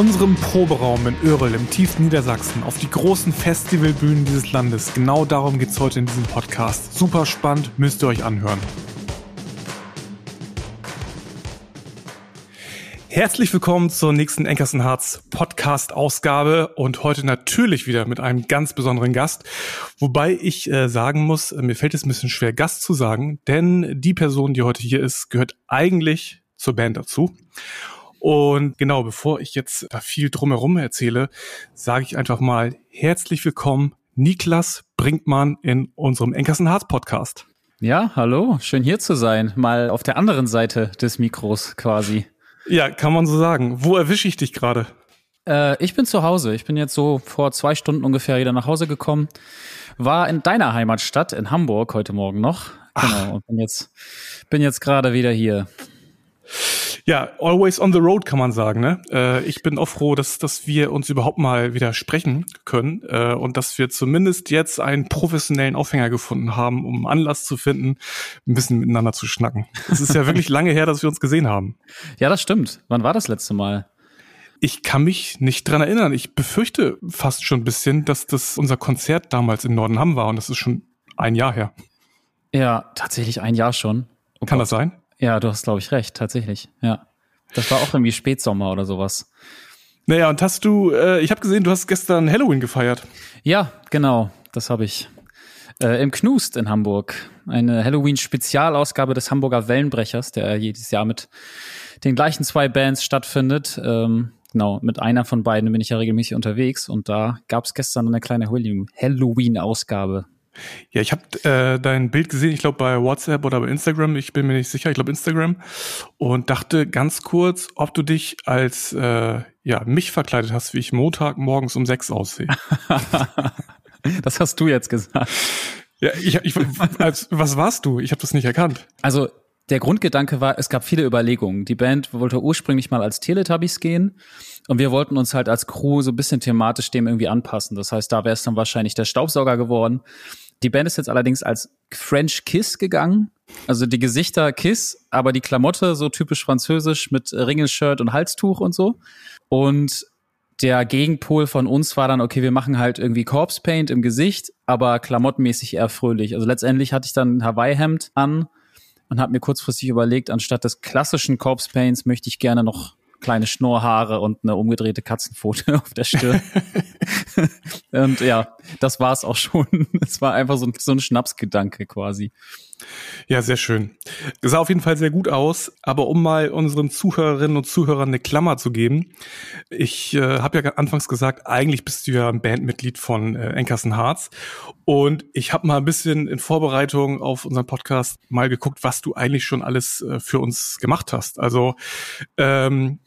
Unserem Proberaum in Öhrel im tiefen Niedersachsen auf die großen Festivalbühnen dieses Landes. Genau darum geht es heute in diesem Podcast. Super spannend, müsst ihr euch anhören. Herzlich willkommen zur nächsten Enkersen Harz Podcast Ausgabe und heute natürlich wieder mit einem ganz besonderen Gast. Wobei ich äh, sagen muss, mir fällt es ein bisschen schwer, Gast zu sagen, denn die Person, die heute hier ist, gehört eigentlich zur Band dazu. Und genau, bevor ich jetzt da viel drumherum erzähle, sage ich einfach mal herzlich willkommen, Niklas Brinkmann in unserem Enkersen Harz Podcast. Ja, hallo, schön hier zu sein. Mal auf der anderen Seite des Mikros quasi. Ja, kann man so sagen. Wo erwische ich dich gerade? Äh, ich bin zu Hause. Ich bin jetzt so vor zwei Stunden ungefähr wieder nach Hause gekommen. War in deiner Heimatstadt in Hamburg heute Morgen noch. Genau. Ach. Und bin jetzt, bin jetzt gerade wieder hier. Ja, always on the road kann man sagen. Ne? Äh, ich bin auch froh, dass, dass wir uns überhaupt mal wieder sprechen können äh, und dass wir zumindest jetzt einen professionellen Aufhänger gefunden haben, um Anlass zu finden, ein bisschen miteinander zu schnacken. Es ist ja wirklich lange her, dass wir uns gesehen haben. Ja, das stimmt. Wann war das letzte Mal? Ich kann mich nicht dran erinnern. Ich befürchte fast schon ein bisschen, dass das unser Konzert damals in Nordenham war und das ist schon ein Jahr her. Ja, tatsächlich ein Jahr schon. Oh kann Gott. das sein? Ja, du hast, glaube ich, recht, tatsächlich. Ja. Das war auch irgendwie Spätsommer oder sowas. Naja, und hast du, äh, ich habe gesehen, du hast gestern Halloween gefeiert. Ja, genau, das habe ich. Äh, Im Knust in Hamburg. Eine Halloween-Spezialausgabe des Hamburger Wellenbrechers, der jedes Jahr mit den gleichen zwei Bands stattfindet. Ähm, genau, mit einer von beiden bin ich ja regelmäßig unterwegs und da gab es gestern eine kleine Halloween-Ausgabe. Ja, ich habe äh, dein Bild gesehen, ich glaube bei WhatsApp oder bei Instagram, ich bin mir nicht sicher, ich glaube Instagram, und dachte ganz kurz, ob du dich als äh, ja mich verkleidet hast, wie ich Montag morgens um sechs aussehe. das hast du jetzt gesagt. Ja, ich, ich als, was warst du? Ich habe das nicht erkannt. Also der Grundgedanke war, es gab viele Überlegungen. Die Band wollte ursprünglich mal als Teletubbies gehen und wir wollten uns halt als Crew so ein bisschen thematisch dem irgendwie anpassen. Das heißt, da wäre es dann wahrscheinlich der Staubsauger geworden. Die Band ist jetzt allerdings als French Kiss gegangen. Also die Gesichter Kiss, aber die Klamotte so typisch französisch mit Ringelshirt und Halstuch und so. Und der Gegenpol von uns war dann, okay, wir machen halt irgendwie Corpse Paint im Gesicht, aber klamottenmäßig eher fröhlich. Also letztendlich hatte ich dann ein Hawaii-Hemd an und habe mir kurzfristig überlegt, anstatt des klassischen Corpse Paints möchte ich gerne noch kleine Schnurrhaare und eine umgedrehte Katzenpfote auf der Stirn. und ja, das war es auch schon. Es war einfach so ein, so ein Schnapsgedanke quasi. Ja, sehr schön. sah auf jeden Fall sehr gut aus, aber um mal unseren Zuhörerinnen und Zuhörern eine Klammer zu geben, ich äh, habe ja anfangs gesagt, eigentlich bist du ja ein Bandmitglied von äh, Enkersen Harz und ich habe mal ein bisschen in Vorbereitung auf unseren Podcast mal geguckt, was du eigentlich schon alles äh, für uns gemacht hast. Also ähm,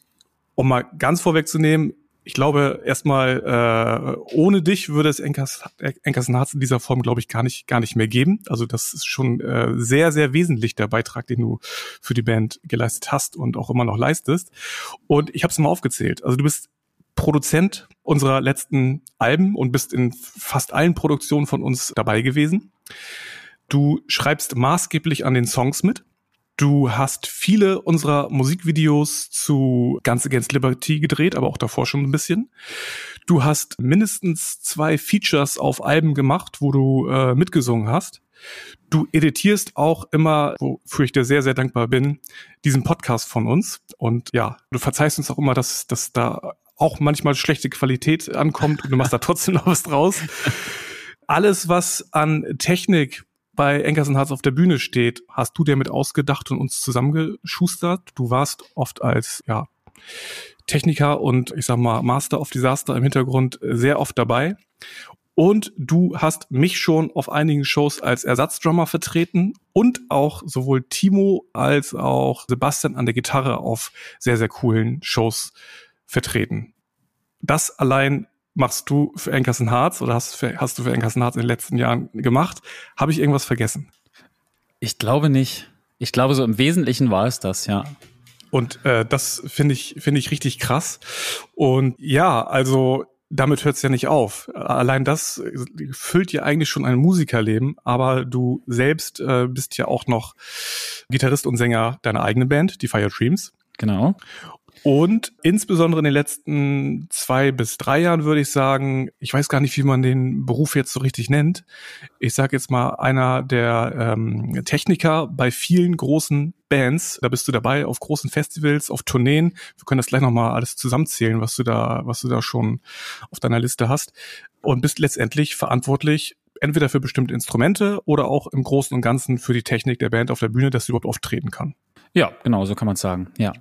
um mal ganz vorwegzunehmen, ich glaube erstmal äh, ohne dich würde es Enkers, Enkersen Harz in dieser Form glaube ich gar nicht gar nicht mehr geben. Also das ist schon äh, sehr sehr wesentlich der Beitrag, den du für die Band geleistet hast und auch immer noch leistest. Und ich habe es mal aufgezählt. Also du bist Produzent unserer letzten Alben und bist in fast allen Produktionen von uns dabei gewesen. Du schreibst maßgeblich an den Songs mit. Du hast viele unserer Musikvideos zu Guns Against Liberty gedreht, aber auch davor schon ein bisschen. Du hast mindestens zwei Features auf Alben gemacht, wo du äh, mitgesungen hast. Du editierst auch immer, wofür ich dir sehr, sehr dankbar bin, diesen Podcast von uns. Und ja, du verzeihst uns auch immer, dass, dass da auch manchmal schlechte Qualität ankommt und du machst da trotzdem noch was draus. Alles, was an Technik bei Enkersen Harz auf der Bühne steht, hast du dir mit ausgedacht und uns zusammengeschustert. Du warst oft als ja, Techniker und ich sag mal Master of Disaster im Hintergrund sehr oft dabei. Und du hast mich schon auf einigen Shows als Ersatzdrummer vertreten und auch sowohl Timo als auch Sebastian an der Gitarre auf sehr, sehr coolen Shows vertreten. Das allein machst du für Enkersen Harz oder hast, für, hast du für Enkersen Harz in den letzten Jahren gemacht? Habe ich irgendwas vergessen? Ich glaube nicht. Ich glaube, so im Wesentlichen war es das, ja. Und äh, das finde ich, finde ich richtig krass. Und ja, also damit hört es ja nicht auf. Allein das füllt ja eigentlich schon ein Musikerleben, aber du selbst äh, bist ja auch noch Gitarrist und Sänger deiner eigenen Band, die Fire Dreams. Genau. Und insbesondere in den letzten zwei bis drei Jahren würde ich sagen, ich weiß gar nicht, wie man den Beruf jetzt so richtig nennt. Ich sage jetzt mal einer der ähm, Techniker bei vielen großen Bands. Da bist du dabei auf großen Festivals, auf Tourneen. Wir können das gleich nochmal alles zusammenzählen, was du da, was du da schon auf deiner Liste hast. Und bist letztendlich verantwortlich entweder für bestimmte Instrumente oder auch im Großen und Ganzen für die Technik der Band auf der Bühne, dass sie überhaupt auftreten kann. Ja, genau, so kann man sagen. Ja.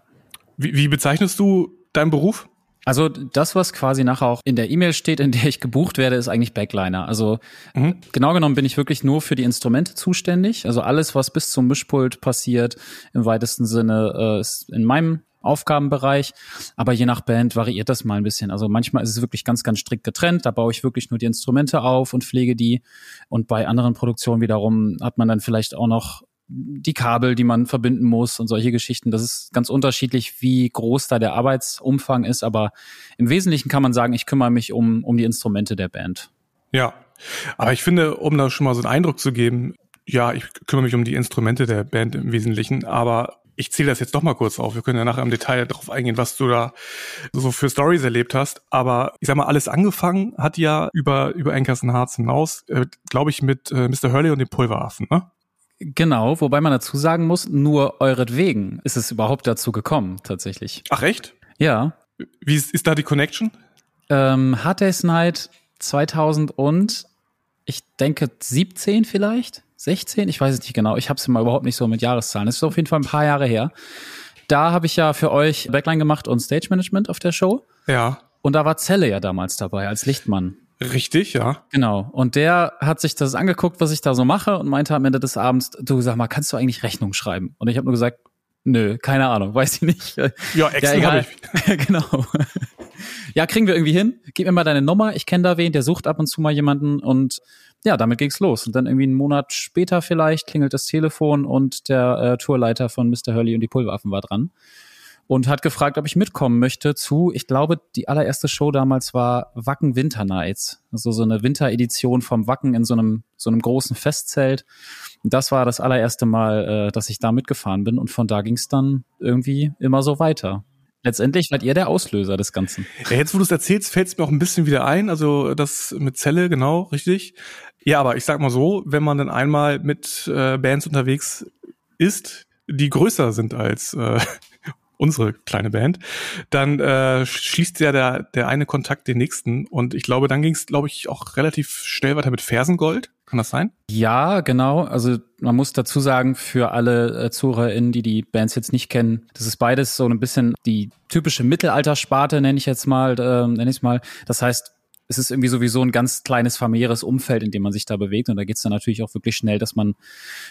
Wie, wie bezeichnest du deinen Beruf? Also das, was quasi nachher auch in der E-Mail steht, in der ich gebucht werde, ist eigentlich Backliner. Also mhm. genau genommen bin ich wirklich nur für die Instrumente zuständig. Also alles, was bis zum Mischpult passiert, im weitesten Sinne äh, ist in meinem Aufgabenbereich. Aber je nach Band variiert das mal ein bisschen. Also manchmal ist es wirklich ganz, ganz strikt getrennt. Da baue ich wirklich nur die Instrumente auf und pflege die. Und bei anderen Produktionen wiederum hat man dann vielleicht auch noch die Kabel, die man verbinden muss und solche Geschichten. Das ist ganz unterschiedlich, wie groß da der Arbeitsumfang ist. Aber im Wesentlichen kann man sagen, ich kümmere mich um, um die Instrumente der Band. Ja, aber ich finde, um da schon mal so einen Eindruck zu geben, ja, ich kümmere mich um die Instrumente der Band im Wesentlichen, aber ich zähle das jetzt doch mal kurz auf. Wir können ja nachher im Detail darauf eingehen, was du da so für Stories erlebt hast. Aber ich sag mal, alles angefangen hat ja über, über Ankerson Hearts hinaus, äh, glaube ich, mit äh, Mr. Hurley und dem Pulveraffen, ne? Genau, wobei man dazu sagen muss, nur euretwegen ist es überhaupt dazu gekommen, tatsächlich. Ach echt? Ja. Wie ist, ist da die Connection? Ähm, Hard Day's Night 2000 und ich denke 17 vielleicht, 16, ich weiß es nicht genau. Ich habe es immer überhaupt nicht so mit Jahreszahlen. Es ist auf jeden Fall ein paar Jahre her. Da habe ich ja für euch Backline gemacht und Stage Management auf der Show. Ja. Und da war Zelle ja damals dabei als Lichtmann. Richtig, ja. Genau. Und der hat sich das angeguckt, was ich da so mache und meinte am Ende des Abends, du sag mal, kannst du eigentlich Rechnung schreiben? Und ich habe nur gesagt, nö, keine Ahnung, weiß ich nicht. Ja, extra ja, habe ich. genau. ja, kriegen wir irgendwie hin. Gib mir mal deine Nummer. Ich kenne da wen, der sucht ab und zu mal jemanden und ja, damit ging's los. Und dann irgendwie einen Monat später vielleicht klingelt das Telefon und der äh, Tourleiter von Mr. Hurley und die Pulveraffen war dran und hat gefragt, ob ich mitkommen möchte zu, ich glaube, die allererste Show damals war Wacken Winter Nights. Also so eine Winteredition vom Wacken in so einem, so einem großen Festzelt. Und das war das allererste Mal, äh, dass ich da mitgefahren bin und von da ging es dann irgendwie immer so weiter. Letztendlich wart ihr der Auslöser des Ganzen. Ja, jetzt, wo du es erzählst, fällt es mir auch ein bisschen wieder ein. Also das mit Zelle, genau, richtig. Ja, aber ich sag mal so, wenn man dann einmal mit äh, Bands unterwegs ist, die größer sind als äh, unsere kleine Band, dann äh, schließt ja der, der eine Kontakt den nächsten. Und ich glaube, dann ging es, glaube ich, auch relativ schnell weiter mit Fersengold. Kann das sein? Ja, genau. Also man muss dazu sagen, für alle äh, ZuhörerInnen, die die Bands jetzt nicht kennen, das ist beides so ein bisschen die typische Mittelaltersparte, nenne ich jetzt mal, äh, nenne ich mal. Das heißt, es ist irgendwie sowieso ein ganz kleines familiäres Umfeld, in dem man sich da bewegt. Und da geht es dann natürlich auch wirklich schnell, dass man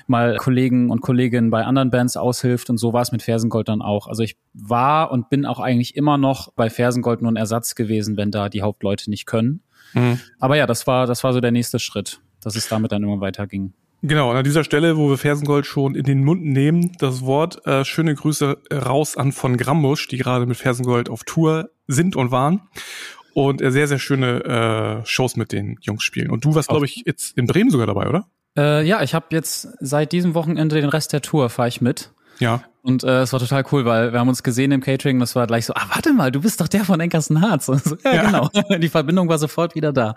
mal Kollegen und Kolleginnen bei anderen Bands aushilft. Und so war es mit Fersengold dann auch. Also ich war und bin auch eigentlich immer noch bei Fersengold nur ein Ersatz gewesen, wenn da die Hauptleute nicht können. Mhm. Aber ja, das war, das war so der nächste Schritt, dass es damit dann immer weiterging. Genau, und an dieser Stelle, wo wir Fersengold schon in den Mund nehmen, das Wort, äh, schöne Grüße raus an von Grambusch, die gerade mit Fersengold auf Tour sind und waren und sehr, sehr schöne äh, Shows mit den Jungs spielen. Und du warst, glaube ich, jetzt in Bremen sogar dabei, oder? Äh, ja, ich habe jetzt seit diesem Wochenende den Rest der Tour, fahre ich mit. Ja. Und äh, es war total cool, weil wir haben uns gesehen im Catering, das war gleich so, ah, warte mal, du bist doch der von Enkersen Harz. So, ja, ja, genau. Die Verbindung war sofort wieder da.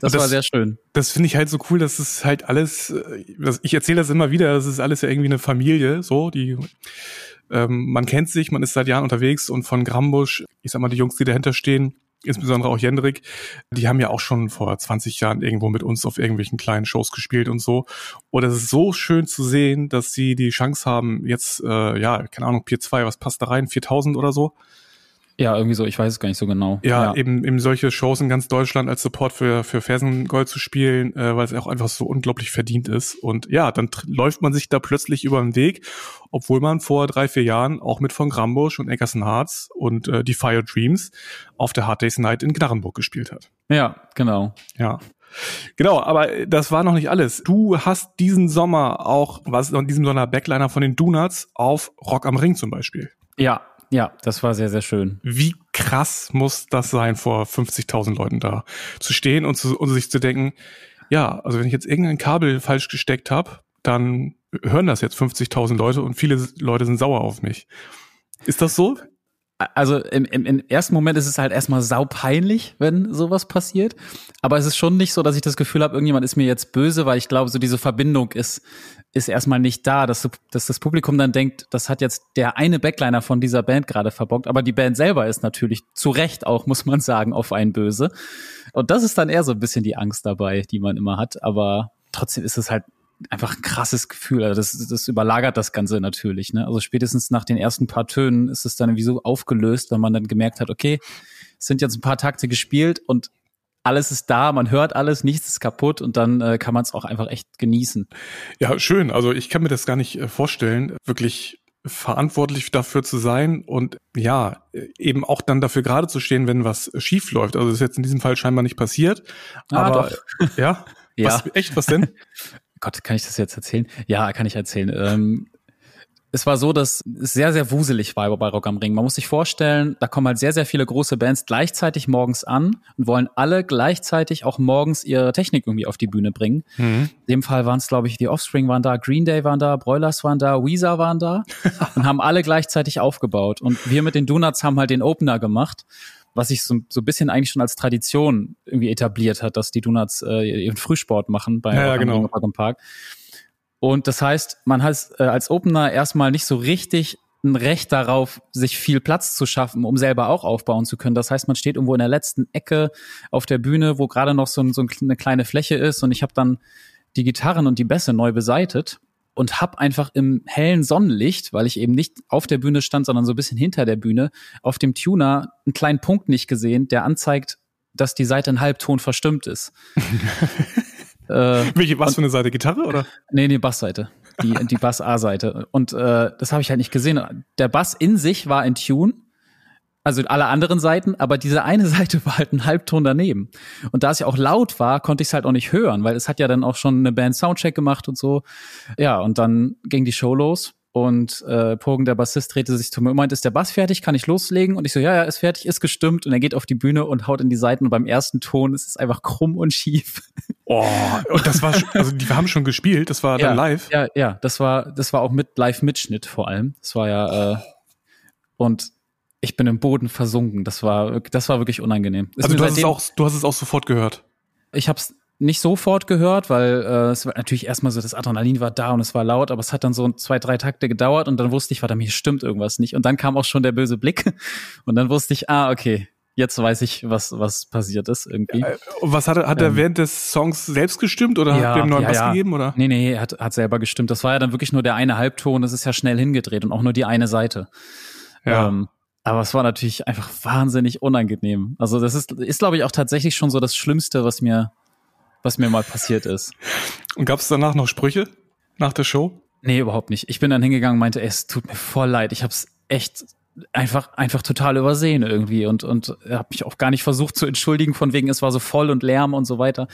Das, das war sehr schön. Das finde ich halt so cool, dass es halt alles, äh, ich erzähle das immer wieder, das ist alles ja irgendwie eine Familie, so, die ähm, man kennt sich, man ist seit Jahren unterwegs und von Grambusch, ich sag mal, die Jungs, die dahinter stehen, insbesondere auch Jendrik, die haben ja auch schon vor 20 Jahren irgendwo mit uns auf irgendwelchen kleinen Shows gespielt und so. Und es ist so schön zu sehen, dass sie die Chance haben, jetzt, äh, ja, keine Ahnung, Pier 2, was passt da rein, 4000 oder so, ja, irgendwie so, ich weiß es gar nicht so genau. Ja, ja, Eben, eben solche Shows in ganz Deutschland als Support für, für Fersengold zu spielen, äh, weil es auch einfach so unglaublich verdient ist. Und ja, dann läuft man sich da plötzlich über den Weg, obwohl man vor drei, vier Jahren auch mit von Grambusch und Eckerson Hearts und äh, die Fire Dreams auf der Hard Days Night in Gnarrenburg gespielt hat. Ja, genau. Ja. Genau, aber das war noch nicht alles. Du hast diesen Sommer auch, was in diesem Sommer Backliner von den Donuts auf Rock am Ring zum Beispiel. Ja, ja, das war sehr, sehr schön. Wie krass muss das sein, vor 50.000 Leuten da zu stehen und, zu, und sich zu denken, ja, also wenn ich jetzt irgendein Kabel falsch gesteckt habe, dann hören das jetzt 50.000 Leute und viele Leute sind sauer auf mich. Ist das so? also im, im, im ersten Moment ist es halt erstmal saupeinlich, wenn sowas passiert. Aber es ist schon nicht so, dass ich das Gefühl habe, irgendjemand ist mir jetzt böse, weil ich glaube, so diese Verbindung ist, ist erstmal nicht da, dass, dass das Publikum dann denkt, das hat jetzt der eine Backliner von dieser Band gerade verbockt. Aber die Band selber ist natürlich zu Recht auch, muss man sagen, auf einen böse. Und das ist dann eher so ein bisschen die Angst dabei, die man immer hat. Aber trotzdem ist es halt einfach ein krasses Gefühl. Also das, das überlagert das Ganze natürlich. Ne? Also spätestens nach den ersten paar Tönen ist es dann irgendwie so aufgelöst, wenn man dann gemerkt hat, okay, es sind jetzt ein paar Takte gespielt und alles ist da, man hört alles, nichts ist kaputt und dann äh, kann man es auch einfach echt genießen. Ja, schön. Also ich kann mir das gar nicht äh, vorstellen, wirklich verantwortlich dafür zu sein und ja, eben auch dann dafür gerade zu stehen, wenn was schief läuft. Also das ist jetzt in diesem Fall scheinbar nicht passiert. Ah, aber doch. ja. ja. Was, echt, was denn? Gott, kann ich das jetzt erzählen? Ja, kann ich erzählen. Ähm, es war so, dass es sehr, sehr wuselig war bei Rock am Ring. Man muss sich vorstellen, da kommen halt sehr, sehr viele große Bands gleichzeitig morgens an und wollen alle gleichzeitig auch morgens ihre Technik irgendwie auf die Bühne bringen. Mhm. In dem Fall waren es, glaube ich, die Offspring waren da, Green Day waren da, Broilers waren da, Weezer waren da und haben alle gleichzeitig aufgebaut. Und wir mit den Donuts haben halt den Opener gemacht was sich so, so ein bisschen eigentlich schon als Tradition irgendwie etabliert hat, dass die Donuts äh, ihren Frühsport machen bei ja, ja, genau. Park und das heißt, man hat äh, als Opener erstmal nicht so richtig ein Recht darauf, sich viel Platz zu schaffen, um selber auch aufbauen zu können. Das heißt, man steht irgendwo in der letzten Ecke auf der Bühne, wo gerade noch so, so eine kleine Fläche ist und ich habe dann die Gitarren und die Bässe neu beseitet und hab einfach im hellen Sonnenlicht, weil ich eben nicht auf der Bühne stand, sondern so ein bisschen hinter der Bühne, auf dem Tuner einen kleinen Punkt nicht gesehen, der anzeigt, dass die Seite ein Halbton verstimmt ist. äh, Welche, was und, für eine Seite? Gitarre oder? Nee, nee, Bassseite. Die, die Bass-A-Seite. Und äh, das habe ich halt nicht gesehen. Der Bass in sich war in Tune, also alle anderen Seiten, aber diese eine Seite war halt ein Halbton daneben. Und da es ja auch laut war, konnte ich es halt auch nicht hören, weil es hat ja dann auch schon eine Band Soundcheck gemacht und so. Ja, und dann ging die Show los und äh, Pogen, der Bassist, drehte sich zu mir und meinte, ist der Bass fertig? Kann ich loslegen? Und ich so, ja, ja, ist fertig, ist gestimmt. Und er geht auf die Bühne und haut in die Seiten und beim ersten Ton ist es einfach krumm und schief. Oh, und das war, also die haben schon gespielt, das war ja, dann live. Ja, ja, das war, das war auch mit Live-Mitschnitt vor allem. Das war ja, äh, und ich bin im Boden versunken. Das war, das war wirklich unangenehm. Ist also du hast, es auch, du hast es auch sofort gehört. Ich habe es nicht sofort gehört, weil äh, es war natürlich erstmal so, das Adrenalin war da und es war laut, aber es hat dann so zwei, drei Takte gedauert und dann wusste ich, warte, mir stimmt irgendwas nicht. Und dann kam auch schon der böse Blick und dann wusste ich, ah, okay, jetzt weiß ich, was, was passiert ist irgendwie. Ja, was hat er, hat er ähm, während des Songs selbst gestimmt oder ja, hat er ihm neuen ja, Bass ja. gegeben oder? Nee, nee, er hat, hat selber gestimmt. Das war ja dann wirklich nur der eine Halbton, das ist ja schnell hingedreht und auch nur die eine Seite. Ja. Ähm, aber es war natürlich einfach wahnsinnig unangenehm. Also das ist, ist glaube ich, auch tatsächlich schon so das Schlimmste, was mir, was mir mal passiert ist. Und gab es danach noch Sprüche nach der Show? Nee, überhaupt nicht. Ich bin dann hingegangen und meinte, es tut mir voll leid. Ich habe es echt einfach einfach total übersehen irgendwie und und habe mich auch gar nicht versucht zu entschuldigen von wegen es war so voll und Lärm und so weiter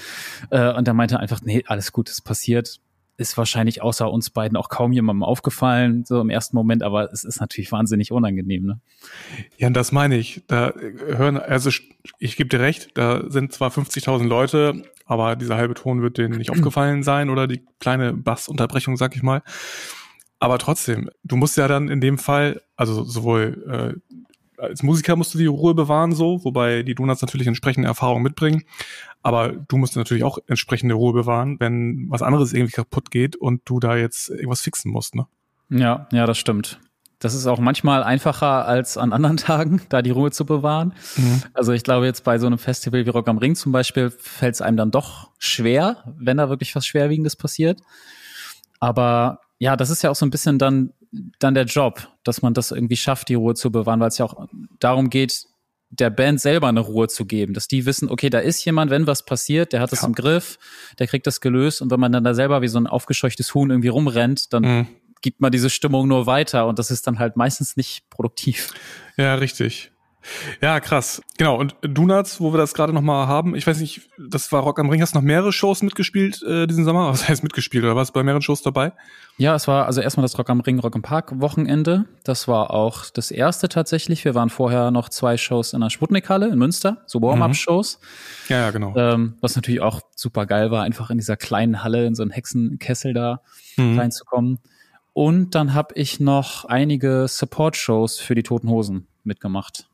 äh, und er meinte einfach nee alles gut es passiert ist wahrscheinlich außer uns beiden auch kaum jemandem aufgefallen, so im ersten Moment, aber es ist natürlich wahnsinnig unangenehm, ne? Ja, und das meine ich. Da hören, also ich gebe dir recht, da sind zwar 50.000 Leute, aber dieser halbe Ton wird denen nicht aufgefallen sein oder die kleine Bassunterbrechung, sag ich mal. Aber trotzdem, du musst ja dann in dem Fall, also sowohl äh, als Musiker musst du die Ruhe bewahren, so, wobei die Donuts natürlich entsprechende Erfahrungen mitbringen. Aber du musst natürlich auch entsprechende Ruhe bewahren, wenn was anderes irgendwie kaputt geht und du da jetzt irgendwas fixen musst, ne? Ja, ja, das stimmt. Das ist auch manchmal einfacher als an anderen Tagen, da die Ruhe zu bewahren. Mhm. Also ich glaube jetzt bei so einem Festival wie Rock am Ring zum Beispiel fällt es einem dann doch schwer, wenn da wirklich was Schwerwiegendes passiert. Aber ja, das ist ja auch so ein bisschen dann dann der Job, dass man das irgendwie schafft, die Ruhe zu bewahren, weil es ja auch darum geht, der Band selber eine Ruhe zu geben, dass die wissen, okay, da ist jemand, wenn was passiert, der hat das ja. im Griff, der kriegt das gelöst und wenn man dann da selber wie so ein aufgescheuchtes Huhn irgendwie rumrennt, dann mhm. Gibt man diese Stimmung nur weiter und das ist dann halt meistens nicht produktiv. Ja, richtig. Ja, krass. Genau. Und Donuts, wo wir das gerade nochmal haben, ich weiß nicht, das war Rock am Ring, hast du noch mehrere Shows mitgespielt äh, diesen Sommer? Was heißt mitgespielt oder warst du bei mehreren Shows dabei? Ja, es war also erstmal das Rock am Ring, Rock am Park Wochenende. Das war auch das erste tatsächlich. Wir waren vorher noch zwei Shows in der Sputnikhalle in Münster, so Warm-Up-Shows. Mhm. Ja, ja, genau. Ähm, was natürlich auch super geil war, einfach in dieser kleinen Halle, in so einen Hexenkessel da mhm. reinzukommen. Und dann habe ich noch einige Support-Shows für die Toten Hosen mitgemacht.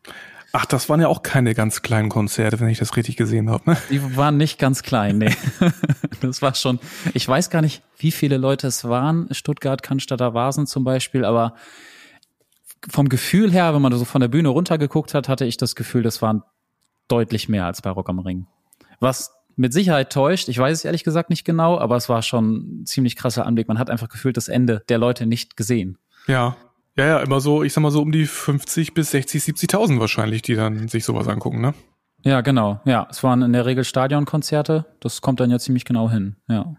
Ach, das waren ja auch keine ganz kleinen Konzerte, wenn ich das richtig gesehen habe. Ne? Die waren nicht ganz klein, nee. das war schon, ich weiß gar nicht, wie viele Leute es waren, Stuttgart, Cannstatter Vasen zum Beispiel, aber vom Gefühl her, wenn man so von der Bühne runtergeguckt hat, hatte ich das Gefühl, das waren deutlich mehr als bei Rock am Ring. Was mit Sicherheit täuscht, ich weiß es ehrlich gesagt nicht genau, aber es war schon ein ziemlich krasser Anblick. Man hat einfach gefühlt das Ende der Leute nicht gesehen. Ja, ja, ja, immer so, ich sag mal so um die 50 bis 60, 70.000 wahrscheinlich, die dann sich sowas angucken, ne? Ja, genau. Ja, es waren in der Regel Stadionkonzerte. Das kommt dann ja ziemlich genau hin. Ja.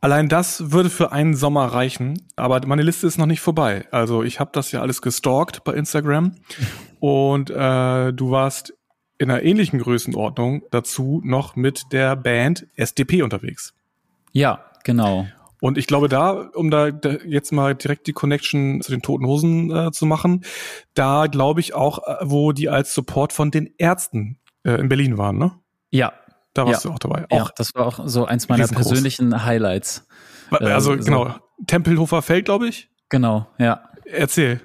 Allein das würde für einen Sommer reichen, aber meine Liste ist noch nicht vorbei. Also ich habe das ja alles gestalkt bei Instagram und äh, du warst in einer ähnlichen Größenordnung dazu noch mit der Band SDP unterwegs. Ja, genau. Und ich glaube, da, um da, jetzt mal direkt die Connection zu den Toten Hosen äh, zu machen, da glaube ich auch, äh, wo die als Support von den Ärzten äh, in Berlin waren, ne? Ja. Da warst ja. du auch dabei. Auch ja, das war auch so eins meiner persönlichen Highlights. Also äh, genau, so. Tempelhofer Feld, glaube ich. Genau, ja. Erzähl.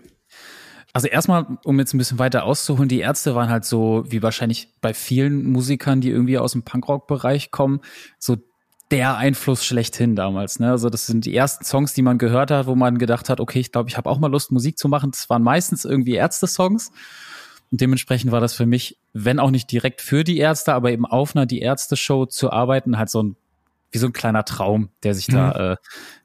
Also erstmal, um jetzt ein bisschen weiter auszuholen, die Ärzte waren halt so, wie wahrscheinlich bei vielen Musikern, die irgendwie aus dem Punkrock-Bereich kommen, so der Einfluss schlechthin damals. Ne? Also das sind die ersten Songs, die man gehört hat, wo man gedacht hat, okay, ich glaube, ich habe auch mal Lust, Musik zu machen. Das waren meistens irgendwie Ärzte-Songs. Und dementsprechend war das für mich, wenn auch nicht direkt für die Ärzte, aber eben auf einer Die Ärzte-Show zu arbeiten, halt so ein wie so ein kleiner Traum, der sich mhm. da, äh,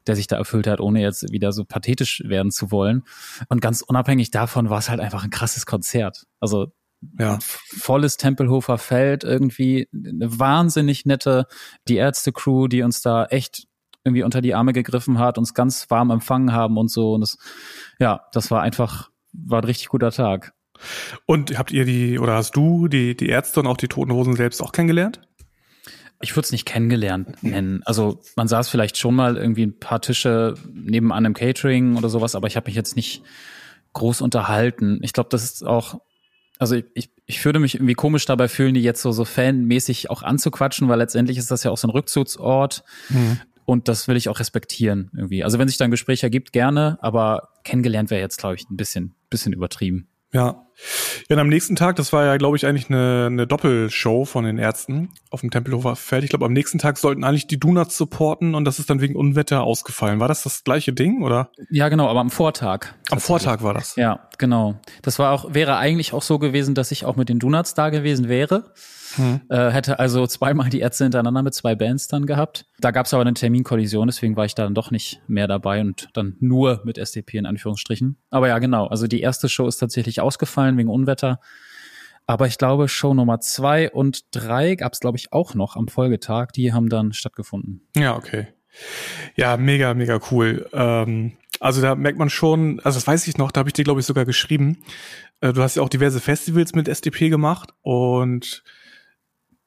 der sich da erfüllt hat, ohne jetzt wieder so pathetisch werden zu wollen. Und ganz unabhängig davon war es halt einfach ein krasses Konzert. Also ja. volles Tempelhofer Feld, irgendwie eine wahnsinnig nette, die Ärzte-Crew, die uns da echt irgendwie unter die Arme gegriffen hat, uns ganz warm empfangen haben und so. Und das, ja, das war einfach, war ein richtig guter Tag. Und habt ihr die, oder hast du die, die Ärzte und auch die Toten Hosen selbst auch kennengelernt? Ich würde es nicht kennengelernt nennen. Also man saß vielleicht schon mal irgendwie ein paar Tische nebenan im Catering oder sowas, aber ich habe mich jetzt nicht groß unterhalten. Ich glaube, das ist auch also ich, ich, ich würde mich irgendwie komisch dabei fühlen, die jetzt so, so fanmäßig auch anzuquatschen, weil letztendlich ist das ja auch so ein Rückzugsort. Mhm. Und das will ich auch respektieren irgendwie. Also wenn sich da ein Gespräch ergibt, gerne, aber kennengelernt wäre jetzt, glaube ich, ein bisschen, bisschen übertrieben. Ja. Ja, und am nächsten Tag, das war ja, glaube ich, eigentlich eine, eine Doppelshow von den Ärzten auf dem Tempelhofer Feld. Ich glaube, am nächsten Tag sollten eigentlich die Donuts supporten und das ist dann wegen Unwetter ausgefallen. War das das gleiche Ding, oder? Ja, genau, aber am Vortag. Am Vortag war das. Ja, genau. Das war auch, wäre eigentlich auch so gewesen, dass ich auch mit den Donuts da gewesen wäre. Hm. Äh, hätte also zweimal die Ärzte hintereinander mit zwei Bands dann gehabt. Da gab es aber eine Terminkollision, deswegen war ich da dann doch nicht mehr dabei und dann nur mit SDP in Anführungsstrichen. Aber ja, genau. Also die erste Show ist tatsächlich ausgefallen wegen Unwetter. Aber ich glaube, Show Nummer zwei und drei gab es, glaube ich, auch noch am Folgetag. Die haben dann stattgefunden. Ja, okay. Ja, mega, mega cool. Ähm, also da merkt man schon, also das weiß ich noch, da habe ich dir, glaube ich, sogar geschrieben. Äh, du hast ja auch diverse Festivals mit SDP gemacht und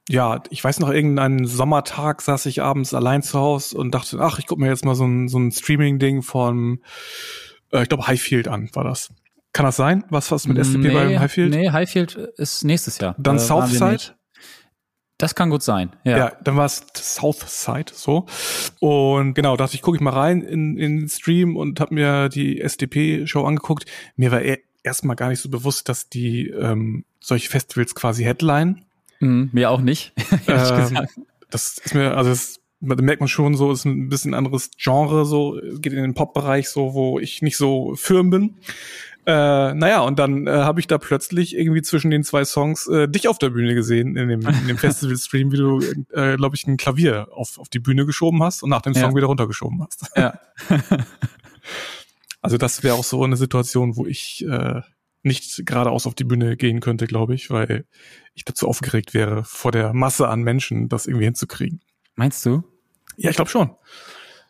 ja, ich weiß noch, irgendeinen Sommertag saß ich abends allein zu Hause und dachte, ach, ich gucke mir jetzt mal so ein, so ein Streaming-Ding von, äh, ich glaube, Highfield an, war das. Kann das sein? Was was mit SDP nee, bei Highfield? Nee, Highfield ist nächstes Jahr. Dann äh, Southside? Das kann gut sein. Ja, ja dann war es Southside so. Und genau, dachte ich, gucke ich mal rein in, in den Stream und habe mir die SDP-Show angeguckt. Mir war e-, erstmal gar nicht so bewusst, dass die ähm, solche Festivals quasi Headline. Mhm, mir auch nicht, ehrlich ähm, Das ist mir, also das merkt man schon so, ist ein bisschen anderes Genre, so, geht in den Pop-Bereich, so, wo ich nicht so firm bin. Äh, naja, und dann äh, habe ich da plötzlich irgendwie zwischen den zwei Songs äh, dich auf der Bühne gesehen, in dem, in dem Festival-Stream, wie du, äh, glaube ich, ein Klavier auf, auf die Bühne geschoben hast und nach dem Song ja. wieder runtergeschoben hast. Ja. also das wäre auch so eine Situation, wo ich äh, nicht geradeaus auf die Bühne gehen könnte, glaube ich, weil ich dazu aufgeregt wäre, vor der Masse an Menschen das irgendwie hinzukriegen. Meinst du? Ja, ich glaube schon.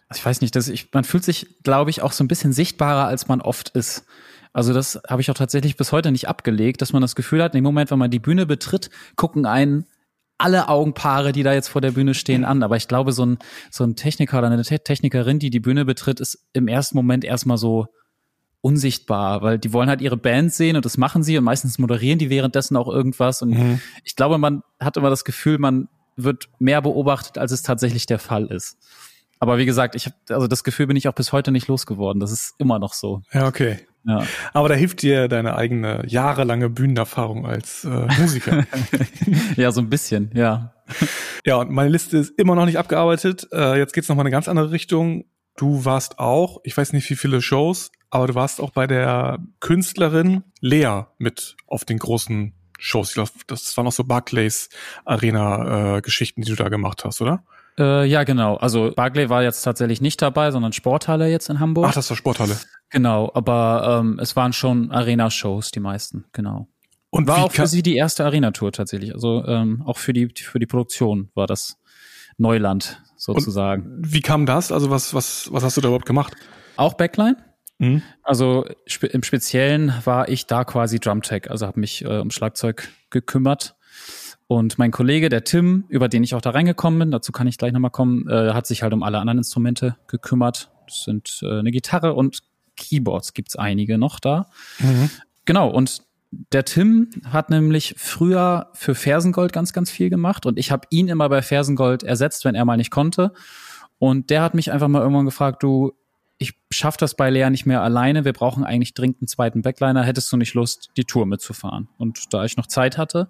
Also ich weiß nicht, dass ich, man fühlt sich, glaube ich, auch so ein bisschen sichtbarer, als man oft ist. Also das habe ich auch tatsächlich bis heute nicht abgelegt, dass man das Gefühl hat, in dem Moment, wenn man die Bühne betritt, gucken einen alle Augenpaare, die da jetzt vor der Bühne stehen, an. Aber ich glaube, so ein, so ein Techniker oder eine Technikerin, die die Bühne betritt, ist im ersten Moment erstmal so unsichtbar, weil die wollen halt ihre Band sehen und das machen sie und meistens moderieren die währenddessen auch irgendwas. Und mhm. ich glaube, man hat immer das Gefühl, man wird mehr beobachtet, als es tatsächlich der Fall ist. Aber wie gesagt, ich habe also das Gefühl bin ich auch bis heute nicht losgeworden. Das ist immer noch so. Ja, okay. ja. Aber da hilft dir deine eigene jahrelange Bühnenerfahrung als äh, Musiker. ja, so ein bisschen, ja. Ja, und meine Liste ist immer noch nicht abgearbeitet. Äh, jetzt geht's noch mal eine ganz andere Richtung. Du warst auch, ich weiß nicht wie viele Shows, aber du warst auch bei der Künstlerin Lea mit auf den großen Shows. Ich glaube, das waren auch so Barclays Arena äh, Geschichten, die du da gemacht hast, oder? Äh, ja, genau. Also Barclay war jetzt tatsächlich nicht dabei, sondern Sporthalle jetzt in Hamburg. Ach, das war Sporthalle. Genau, aber ähm, es waren schon Arena-Shows, die meisten, genau. Und war auch für sie die erste Arena-Tour tatsächlich. Also ähm, auch für die für die Produktion war das Neuland sozusagen. Und wie kam das? Also was was was hast du da überhaupt gemacht? Auch Backline. Mhm. Also spe im Speziellen war ich da quasi Drumtech, also habe mich äh, um Schlagzeug gekümmert. Und mein Kollege, der Tim, über den ich auch da reingekommen bin, dazu kann ich gleich nochmal kommen, äh, hat sich halt um alle anderen Instrumente gekümmert. Das sind äh, eine Gitarre und Keyboards gibt's einige noch da. Mhm. Genau, und der Tim hat nämlich früher für Fersengold ganz, ganz viel gemacht und ich habe ihn immer bei Fersengold ersetzt, wenn er mal nicht konnte. Und der hat mich einfach mal irgendwann gefragt, du, ich schaffe das bei Lea nicht mehr alleine, wir brauchen eigentlich dringend einen zweiten Backliner, hättest du nicht Lust, die Tour mitzufahren? Und da ich noch Zeit hatte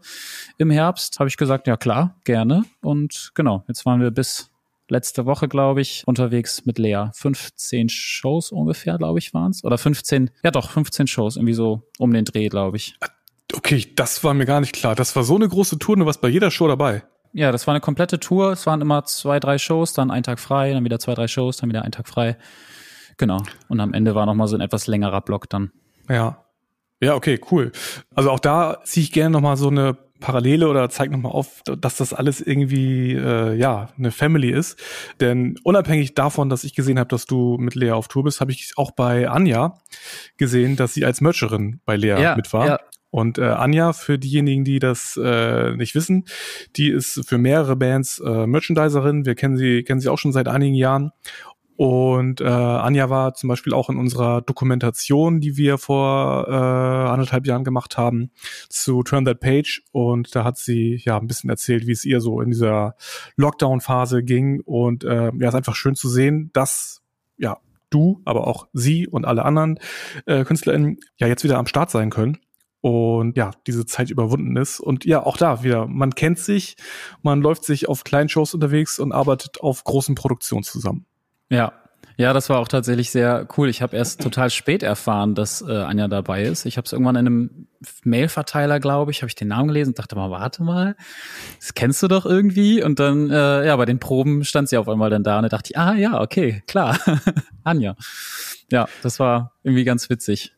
im Herbst, habe ich gesagt, ja klar, gerne. Und genau, jetzt waren wir bis letzte Woche, glaube ich, unterwegs mit Lea. 15 Shows ungefähr, glaube ich, waren es. Oder 15, ja doch, 15 Shows, irgendwie so um den Dreh, glaube ich. Okay, das war mir gar nicht klar. Das war so eine große Tour, du warst bei jeder Show dabei. Ja, das war eine komplette Tour. Es waren immer zwei, drei Shows, dann ein Tag frei, dann wieder zwei, drei Shows, dann wieder ein Tag frei. Genau. Und am Ende war noch mal so ein etwas längerer Block dann. Ja. Ja, okay, cool. Also auch da ziehe ich gerne noch mal so eine Parallele oder zeigt nochmal auf, dass das alles irgendwie äh, ja eine Family ist. Denn unabhängig davon, dass ich gesehen habe, dass du mit Lea auf Tour bist, habe ich auch bei Anja gesehen, dass sie als Mercherin bei Lea ja, mit war. Ja. Und äh, Anja, für diejenigen, die das äh, nicht wissen, die ist für mehrere Bands äh, Merchandiserin. Wir kennen sie, kennen sie auch schon seit einigen Jahren. Und äh, Anja war zum Beispiel auch in unserer Dokumentation, die wir vor äh, anderthalb Jahren gemacht haben, zu Turn That Page. Und da hat sie ja ein bisschen erzählt, wie es ihr so in dieser Lockdown-Phase ging. Und äh, ja, es ist einfach schön zu sehen, dass ja du, aber auch sie und alle anderen äh, KünstlerInnen ja jetzt wieder am Start sein können und ja, diese Zeit überwunden ist. Und ja, auch da wieder, man kennt sich, man läuft sich auf kleinen Shows unterwegs und arbeitet auf großen Produktionen zusammen. Ja. Ja, das war auch tatsächlich sehr cool. Ich habe erst total spät erfahren, dass äh, Anja dabei ist. Ich habe es irgendwann in einem Mailverteiler, glaube ich, habe ich den Namen gelesen und dachte mal, warte mal, das kennst du doch irgendwie. Und dann, äh, ja, bei den Proben stand sie auf einmal dann da und da dachte ich, ah ja, okay, klar, Anja. Ja, das war irgendwie ganz witzig.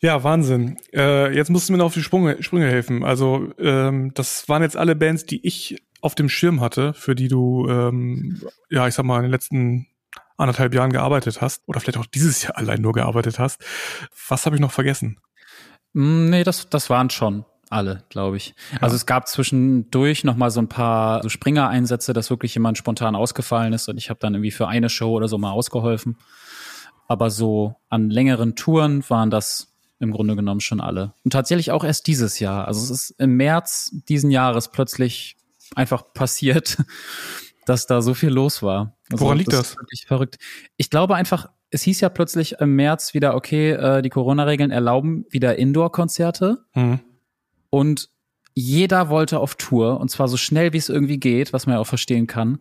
Ja, Wahnsinn. Äh, jetzt musst du mir noch auf die Sprünge, Sprünge helfen. Also ähm, das waren jetzt alle Bands, die ich auf dem Schirm hatte, für die du, ähm, ja, ich sag mal, in den letzten anderthalb Jahren gearbeitet hast oder vielleicht auch dieses Jahr allein nur gearbeitet hast. Was habe ich noch vergessen? Mm, nee, das, das waren schon alle, glaube ich. Ja. Also es gab zwischendurch noch mal so ein paar so Springer-Einsätze, dass wirklich jemand spontan ausgefallen ist und ich habe dann irgendwie für eine Show oder so mal ausgeholfen. Aber so an längeren Touren waren das im Grunde genommen schon alle. Und tatsächlich auch erst dieses Jahr. Also es ist im März diesen Jahres plötzlich einfach passiert, dass da so viel los war. Also, Woran liegt das? das? wirklich verrückt. Ich glaube einfach, es hieß ja plötzlich im März wieder, okay, äh, die Corona-Regeln erlauben wieder Indoor-Konzerte. Mhm. Und jeder wollte auf Tour und zwar so schnell, wie es irgendwie geht, was man ja auch verstehen kann.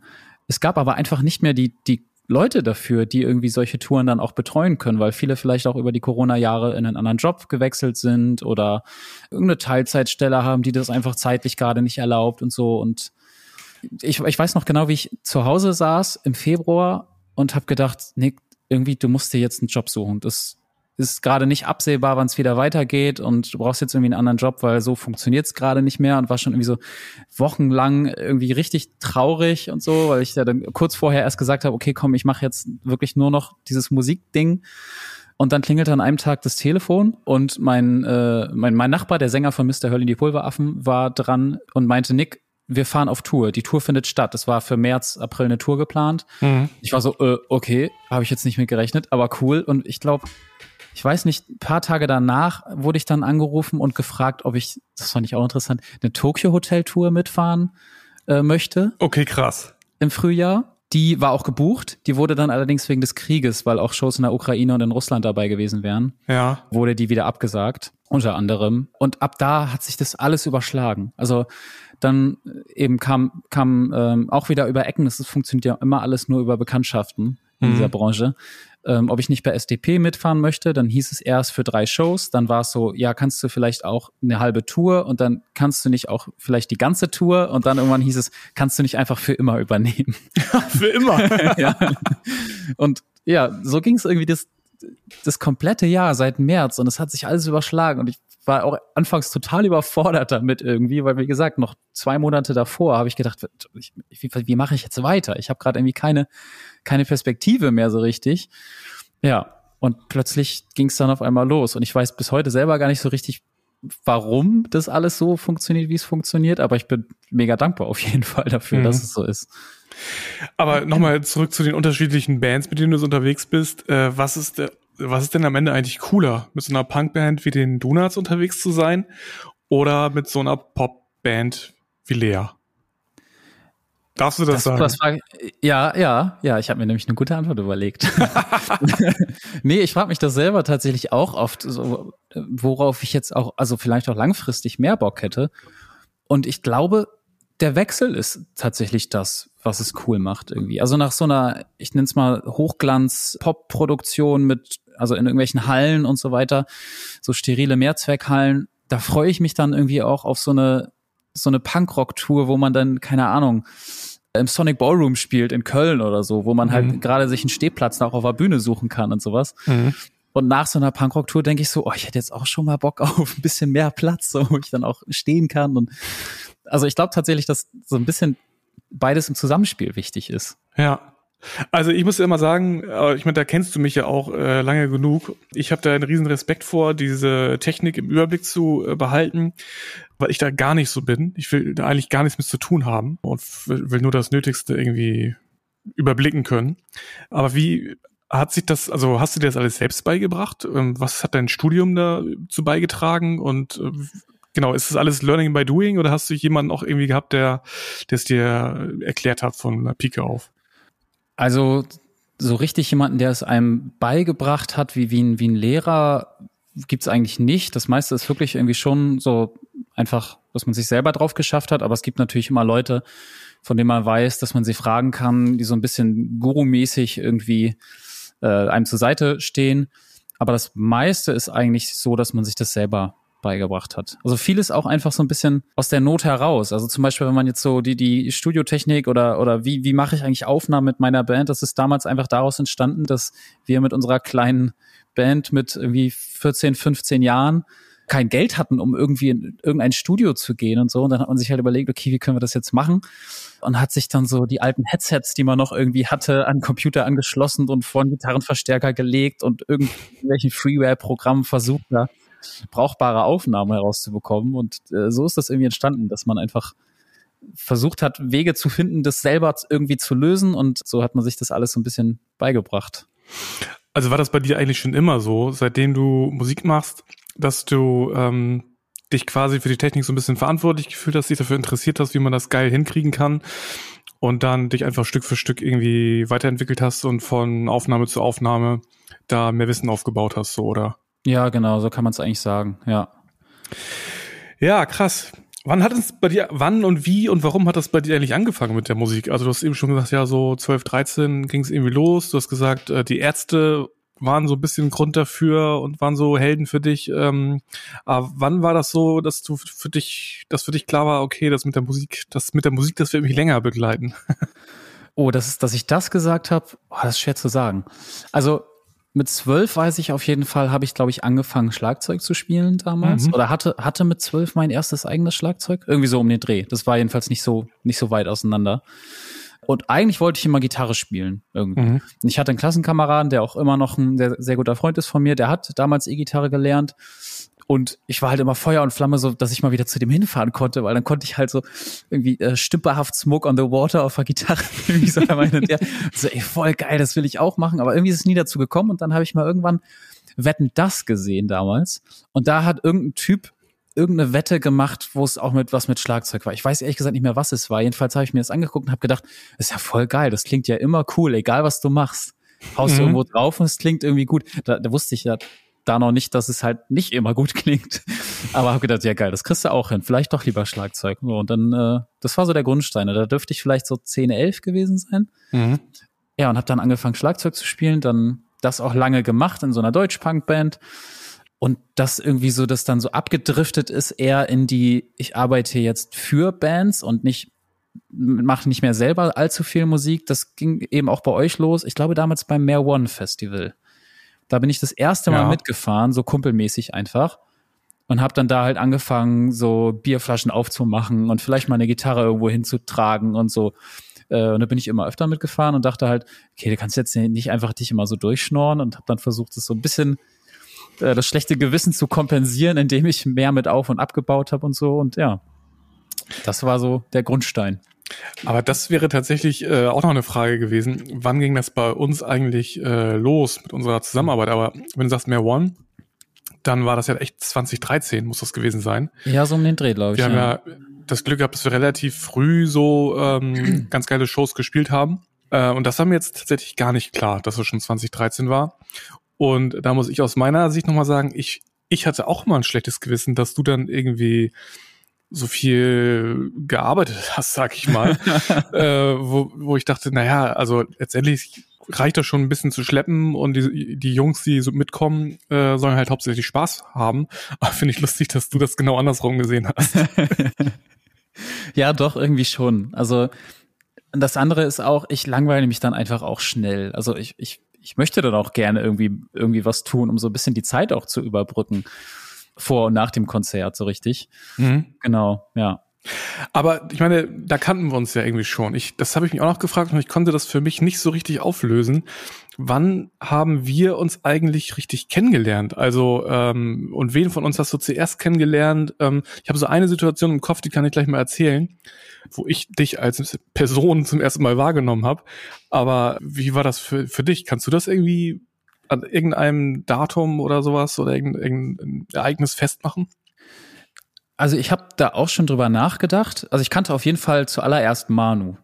Es gab aber einfach nicht mehr die, die Leute dafür, die irgendwie solche Touren dann auch betreuen können, weil viele vielleicht auch über die Corona-Jahre in einen anderen Job gewechselt sind oder irgendeine Teilzeitstelle haben, die das einfach zeitlich gerade nicht erlaubt und so. Und ich, ich weiß noch genau, wie ich zu Hause saß im Februar und habe gedacht, Nick, irgendwie, du musst dir jetzt einen Job suchen. Das ist gerade nicht absehbar, wann es wieder weitergeht und du brauchst jetzt irgendwie einen anderen Job, weil so funktioniert es gerade nicht mehr und war schon irgendwie so wochenlang irgendwie richtig traurig und so, weil ich ja dann kurz vorher erst gesagt habe, okay, komm, ich mache jetzt wirklich nur noch dieses Musikding. Und dann klingelte an einem Tag das Telefon und mein, äh, mein, mein Nachbar, der Sänger von Mr. Hurley die Pulveraffen, war dran und meinte, Nick, wir fahren auf Tour. Die Tour findet statt. Es war für März, April eine Tour geplant. Mhm. Ich war so, äh, okay, habe ich jetzt nicht mit gerechnet, aber cool. Und ich glaube, ich weiß nicht, ein paar Tage danach wurde ich dann angerufen und gefragt, ob ich, das fand ich auch interessant, eine Tokyo Hotel Tour mitfahren äh, möchte. Okay, krass. Im Frühjahr. Die war auch gebucht. Die wurde dann allerdings wegen des Krieges, weil auch Shows in der Ukraine und in Russland dabei gewesen wären, Ja. wurde die wieder abgesagt, unter anderem. Und ab da hat sich das alles überschlagen. Also dann eben kam, kam ähm, auch wieder über Ecken, das funktioniert ja immer alles nur über Bekanntschaften in Mhm. dieser Branche. Ähm, ob ich nicht bei SDP mitfahren möchte, dann hieß es erst für drei Shows, dann war es so, ja, kannst du vielleicht auch eine halbe Tour und dann kannst du nicht auch vielleicht die ganze Tour und dann irgendwann hieß es, kannst du nicht einfach für immer übernehmen. Für immer. ja. Und ja, so ging es irgendwie das, das komplette Jahr seit März und es hat sich alles überschlagen und ich war auch anfangs total überfordert damit irgendwie, weil wie gesagt, noch zwei Monate davor habe ich gedacht, ich, wie, wie mache ich jetzt weiter? Ich habe gerade irgendwie keine, keine Perspektive mehr so richtig. Ja, und plötzlich ging es dann auf einmal los und ich weiß bis heute selber gar nicht so richtig, warum das alles so funktioniert, wie es funktioniert, aber ich bin mega dankbar auf jeden Fall dafür, Mhm. dass es so ist. Aber nochmal zurück zu den unterschiedlichen Bands, mit denen du so unterwegs bist. Äh, was ist der, was ist denn am Ende eigentlich cooler? Mit so einer Punkband wie den Donuts unterwegs zu sein oder mit so einer Popband wie Lea? Darfst du das, Das, sagen? war, ja, ja, ja, ich habe mir nämlich eine gute Antwort überlegt. nee, ich frage mich das selber tatsächlich auch oft, so, worauf ich jetzt auch, also vielleicht auch langfristig mehr Bock hätte. Und ich glaube, der Wechsel ist tatsächlich das, was es cool macht irgendwie. Also nach so einer, ich nenne es mal Hochglanz-Pop-Produktion mit, also in irgendwelchen Hallen und so weiter, so sterile Mehrzweckhallen, da freue ich mich dann irgendwie auch auf so eine so eine Punkrock-Tour, wo man dann, keine Ahnung, im Sonic Ballroom spielt in Köln oder so, wo man halt Mhm. gerade sich einen Stehplatz auch auf der Bühne suchen kann und sowas. Mhm. Und nach so einer Punkrock-Tour denke ich so, oh, ich hätte jetzt auch schon mal Bock auf ein bisschen mehr Platz, so, wo ich dann auch stehen kann. Und also ich glaube tatsächlich, dass so ein bisschen beides im Zusammenspiel wichtig ist. Ja. Also ich muss ja immer sagen, äh, ich meine, da kennst du mich ja auch äh, lange genug. Ich habe da einen riesen Respekt vor, diese Technik im Überblick zu äh, behalten, weil ich da gar nicht so bin. Ich will da eigentlich gar nichts mit zu tun haben und will, nur das Nötigste irgendwie überblicken können. Aber wie hat sich das, also hast du dir das alles selbst beigebracht? Ähm, Was hat dein Studium dazu beigetragen? Und äh, genau, ist das alles Learning by Doing oder hast du jemanden auch irgendwie gehabt, der es dir erklärt hat von der Pike auf? Also so richtig jemanden, der es einem beigebracht hat, wie, wie, ein, wie ein Lehrer, gibt's eigentlich nicht. Das meiste ist wirklich irgendwie schon so einfach, dass man sich selber drauf geschafft hat. Aber es gibt natürlich immer Leute, von denen man weiß, dass man sie fragen kann, die so ein bisschen gurumäßig irgendwie äh, einem zur Seite stehen. Aber das meiste ist eigentlich so, dass man sich das selber beigebracht hat. Also vieles auch einfach so ein bisschen aus der Not heraus. Also zum Beispiel, wenn man jetzt so die, die Studiotechnik oder, oder wie, wie mache ich eigentlich Aufnahmen mit meiner Band, das ist damals einfach daraus entstanden, dass wir mit unserer kleinen Band mit irgendwie 14, 15 Jahren kein Geld hatten, um irgendwie in irgendein Studio zu gehen und so. Und dann hat man sich halt überlegt, okay, wie können wir das jetzt machen? Und hat sich dann so die alten Headsets, die man noch irgendwie hatte, an Computer angeschlossen und vor einen Gitarrenverstärker gelegt und irgendwelchen Freeware-Programmen versucht, da brauchbare Aufnahmen herauszubekommen. Und äh, so ist das irgendwie entstanden, dass man einfach versucht hat, Wege zu finden, das selber irgendwie zu lösen. Und so hat man sich das alles so ein bisschen beigebracht. Also war das bei dir eigentlich schon immer so, seitdem du Musik machst, dass du ähm, dich quasi für die Technik so ein bisschen verantwortlich gefühlt hast, dich dafür interessiert hast, wie man das geil hinkriegen kann und dann dich einfach Stück für Stück irgendwie weiterentwickelt hast und von Aufnahme zu Aufnahme da mehr Wissen aufgebaut hast, so oder? Ja, genau, so kann man es eigentlich sagen, ja. Ja, krass. Wann hat es bei dir, wann und wie und warum hat das bei dir eigentlich angefangen mit der Musik? Also du hast eben schon gesagt, ja, so 12, 13 ging es irgendwie los. Du hast gesagt, äh, die Ärzte waren so ein bisschen Grund dafür und waren so Helden für dich. Ähm, aber wann war das so, dass du für dich, dass für dich klar war, okay, das mit der Musik, das mit der Musik, das wird mich länger begleiten? Oh, das ist, dass ich das gesagt habe, oh, das ist schwer zu sagen. Also mit zwölf weiß ich auf jeden Fall, habe ich, glaube ich, angefangen, Schlagzeug zu spielen damals. Mhm. Oder hatte, hatte mit zwölf mein erstes eigenes Schlagzeug. Irgendwie so um den Dreh. Das war jedenfalls nicht so, nicht so weit auseinander. Und eigentlich wollte ich immer Gitarre spielen. Irgendwie. Mhm. Ich hatte einen Klassenkameraden, der auch immer noch ein sehr, sehr guter Freund ist von mir, der hat damals E-Gitarre gelernt. Und ich war halt immer Feuer und Flamme, so dass ich mal wieder zu dem hinfahren konnte, weil dann konnte ich halt so irgendwie äh, stümperhaft Smoke on the Water auf der Gitarre irgendwie so und der so, ey, voll geil, das will ich auch machen. Aber irgendwie ist es nie dazu gekommen und dann habe ich mal irgendwann Wetten das gesehen damals. Und da hat irgendein Typ irgendeine Wette gemacht, wo es auch mit was mit Schlagzeug war. Ich weiß ehrlich gesagt nicht mehr, was es war. Jedenfalls habe ich mir das angeguckt und habe gedacht, ist ja voll geil. Das klingt ja immer cool, egal was du machst. Haust mhm. du irgendwo drauf und es klingt irgendwie gut. Da, da wusste ich ja da noch nicht, dass es halt nicht immer gut klingt. Aber habe gedacht, ja geil, das kriegst du auch hin. Vielleicht doch lieber Schlagzeug. Und dann, äh, das war so der Grundstein. Da dürfte ich vielleicht so 10, 11 gewesen sein. Mhm. Ja, und habe dann angefangen, Schlagzeug zu spielen. Dann das auch lange gemacht in so einer Deutsch-Punk-Band. Und das irgendwie so, das dann so abgedriftet ist, eher in die, ich arbeite jetzt für Bands und nicht, mache nicht mehr selber allzu viel Musik. Das ging eben auch bei euch los. Ich glaube damals beim Mehr One Festival. Da bin ich das erste Mal ja. mitgefahren, so kumpelmäßig einfach. Und habe dann da halt angefangen, so Bierflaschen aufzumachen und vielleicht mal eine Gitarre irgendwo hinzutragen und so. Äh, und da bin ich immer öfter mitgefahren und dachte halt, okay, du kannst jetzt nicht einfach dich immer so durchschnorren und habe dann versucht, es so ein bisschen äh, das schlechte Gewissen zu kompensieren, indem ich mehr mit auf und abgebaut habe und so. Und ja, das war so der Grundstein. Aber das wäre tatsächlich äh, auch noch eine Frage gewesen. Wann ging das bei uns eigentlich äh, los mit unserer Zusammenarbeit? Aber wenn du sagst mehr One, dann war das ja echt 2013, muss das gewesen sein. Ja, so um den Dreh, glaube ich. Wir haben ja das Glück gehabt, dass wir relativ früh so ähm, ganz geile Shows gespielt haben. Äh, und das haben wir jetzt tatsächlich gar nicht klar, dass es schon 2013 war. Und da muss ich aus meiner Sicht nochmal sagen, ich, ich hatte auch mal ein schlechtes Gewissen, dass du dann irgendwie so viel gearbeitet hast, sag ich mal, äh, wo, wo ich dachte, naja, also letztendlich reicht das schon ein bisschen zu schleppen und die, die Jungs, die so mitkommen, äh, sollen halt hauptsächlich Spaß haben. Aber finde ich lustig, dass du das genau andersrum gesehen hast. ja, doch, irgendwie schon. Also das andere ist auch, ich langweile mich dann einfach auch schnell. Also ich, ich ich möchte dann auch gerne irgendwie, irgendwie was tun, um so ein bisschen die Zeit auch zu überbrücken. Vor und nach dem Konzert, so richtig. Mhm. Genau, ja. Aber ich meine, da kannten wir uns ja irgendwie schon. Ich, das habe ich mich auch noch gefragt und ich konnte das für mich nicht so richtig auflösen. Wann haben wir uns eigentlich richtig kennengelernt? Also ähm, und wen von uns hast du zuerst kennengelernt? Ähm, ich habe so eine Situation im Kopf, die kann ich gleich mal erzählen wo ich dich als Person zum ersten Mal wahrgenommen habe. Aber wie war das für, für dich? Kannst du das irgendwie an irgendeinem Datum oder sowas oder irgendein, irgendein Ereignis festmachen? Also ich habe da auch schon drüber nachgedacht. Also ich kannte auf jeden Fall zuallererst Manu,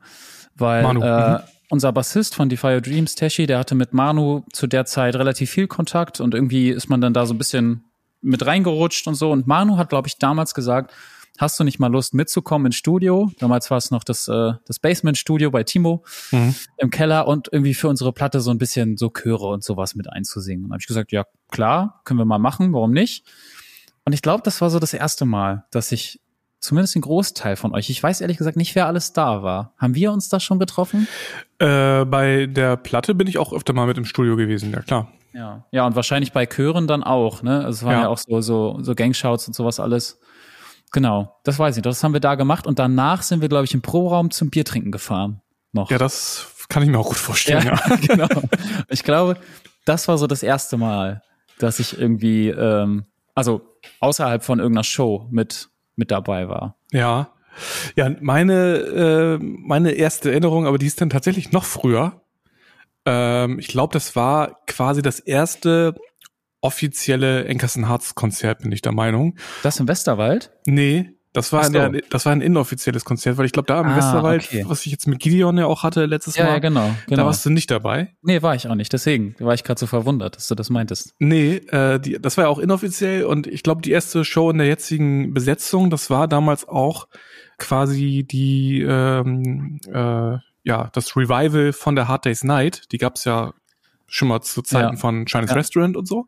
weil Manu. Äh, mhm. unser Bassist von Defy Dreams, Teshi, der hatte mit Manu zu der Zeit relativ viel Kontakt und irgendwie ist man dann da so ein bisschen mit reingerutscht und so. Und Manu hat, glaube ich, damals gesagt, hast du nicht mal Lust mitzukommen ins Studio? Damals war es noch das, äh, das Basement-Studio bei Timo mhm. im Keller und irgendwie für unsere Platte so ein bisschen so Chöre und sowas mit einzusingen. Und habe ich gesagt, ja klar, können wir mal machen, warum nicht? Und ich glaube, das war so das erste Mal, dass ich zumindest ein Großteil von euch, ich weiß ehrlich gesagt nicht, wer alles da war. Haben wir uns da schon getroffen? Äh, bei der Platte bin ich auch öfter mal mit im Studio gewesen, ja klar. Ja, ja und wahrscheinlich bei Chören dann auch, ne? Also es waren ja, ja auch so, so, so Gangshouts und sowas alles. Genau, das weiß ich. Das haben wir da gemacht und danach sind wir, glaube ich, im Proraum zum Biertrinken gefahren. Noch. Ja, das kann ich mir auch gut vorstellen. Ja, ja. genau. Ich glaube, das war so das erste Mal, dass ich irgendwie, ähm, also außerhalb von irgendeiner Show mit mit dabei war. Ja, ja, meine äh, meine erste Erinnerung, aber die ist dann tatsächlich noch früher. Ähm, ich glaube, das war quasi das erste offizielle Enkersen Harz Konzert, bin ich der Meinung. Das im Westerwald? Nee, das war, so. der, das war ein inoffizielles Konzert, weil ich glaube, da im ah, Westerwald, okay. was ich jetzt mit Gideon ja auch hatte letztes ja, Mal, ja, genau, genau. da warst du nicht dabei. Nee, war ich auch nicht. Deswegen war ich gerade so verwundert, dass du das meintest. Nee, äh, die, das war ja auch inoffiziell und ich glaube, die erste Show in der jetzigen Besetzung, das war damals auch quasi die ähm, äh, ja das Revival von der Hard Days Night. Die gab's ja schon mal zu Zeiten ja. von Chinese ja. Restaurant und so.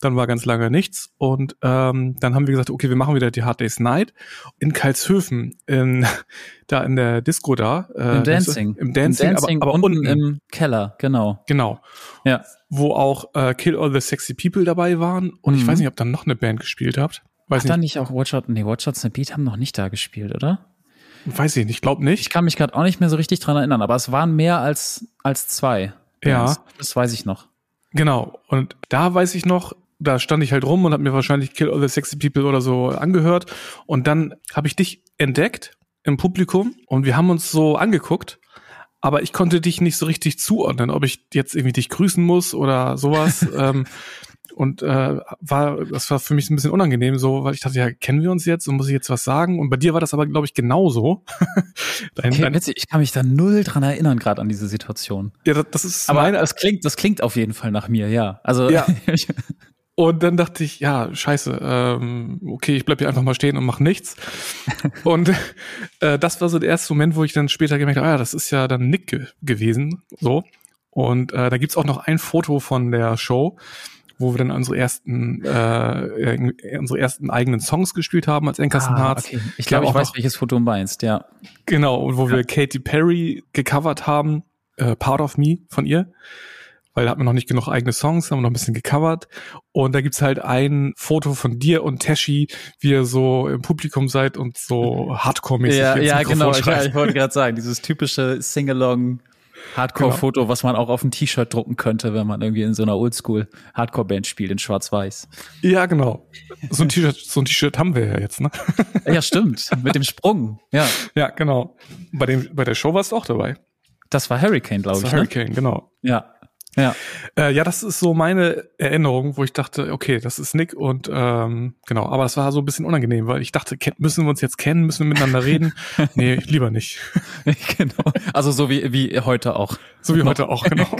Dann war ganz lange nichts und ähm, dann haben wir gesagt, okay, wir machen wieder die Hard Days Night in Karlshöfen, in, da in der Disco da. Äh, Im Dancing. Im Dancing, Im Dancing aber, aber unten, unten im Keller, genau. Genau. Ja. Wo auch äh, Kill All the Sexy People dabei waren und mhm. ich weiß nicht, ob dann noch eine Band gespielt habt. Weiß Hat nicht. dann nicht auch Watch Out, nee, Watch Out the Beat haben noch nicht da gespielt, oder? Weiß ich nicht, glaub nicht. Ich kann mich gerade auch nicht mehr so richtig dran erinnern, aber es waren mehr als, als zwei. Ja. Das weiß ich noch. Genau. Und da weiß ich noch, da stand ich halt rum und habe mir wahrscheinlich Kill All the Sexy People oder so angehört. Und dann habe ich dich entdeckt im Publikum und wir haben uns so angeguckt. Aber ich konnte dich nicht so richtig zuordnen, ob ich jetzt irgendwie dich grüßen muss oder sowas. ähm, und äh, war, das war für mich ein bisschen unangenehm, so, weil ich dachte, ja, kennen wir uns jetzt und muss ich jetzt was sagen? Und bei dir war das aber, glaube ich, genauso. dein, okay, dein, witzig, ich kann mich da null dran erinnern, gerade an diese Situation. Ja, das, das ist. Aber meine, das klingt, das klingt auf jeden Fall nach mir, ja. Also ja. Und dann dachte ich, ja, scheiße, ähm, okay, ich bleib hier einfach mal stehen und mach nichts. und äh, das war so der erste Moment, wo ich dann später gemerkt habe, ah, das ist ja dann Nick ge gewesen. So. Und äh, da gibt's auch noch ein Foto von der Show, wo wir dann unsere ersten, äh, unsere ersten eigenen Songs gespielt haben als Enkers ah, Hearts. Okay. Ich glaube, ich weiß, noch, welches Foto du meinst, ja. Genau, und wo ja. wir Katy Perry gecovert haben, äh, Part of Me von ihr weil da hat man noch nicht genug eigene Songs, haben wir noch ein bisschen gecovert. Und da gibt's halt ein Foto von dir und Teshi, wie ihr so im Publikum seid und so Hardcore-mäßig. Ja, ja genau. Ich, ich wollte gerade sagen, dieses typische Sing-along Hardcore-Foto, genau. was man auch auf ein T-Shirt drucken könnte, wenn man irgendwie in so einer Oldschool-Hardcore-Band spielt in Schwarz-Weiß. Ja, genau. So ein T-Shirt, so ein T-Shirt haben wir ja jetzt, ne? Ja, stimmt. Mit dem Sprung. Ja. Ja, genau. Bei dem, bei der Show warst du auch dabei. Das war Hurricane, glaube ich. Ne? Hurricane, ne? genau. Ja. Ja. Äh, ja, das ist so meine Erinnerung, wo ich dachte, okay, das ist Nick und ähm, genau, aber das war so ein bisschen unangenehm, weil ich dachte, müssen wir uns jetzt kennen, müssen wir miteinander reden? nee, lieber nicht. genau. Also so wie, wie heute auch. So wie heute auch, genau.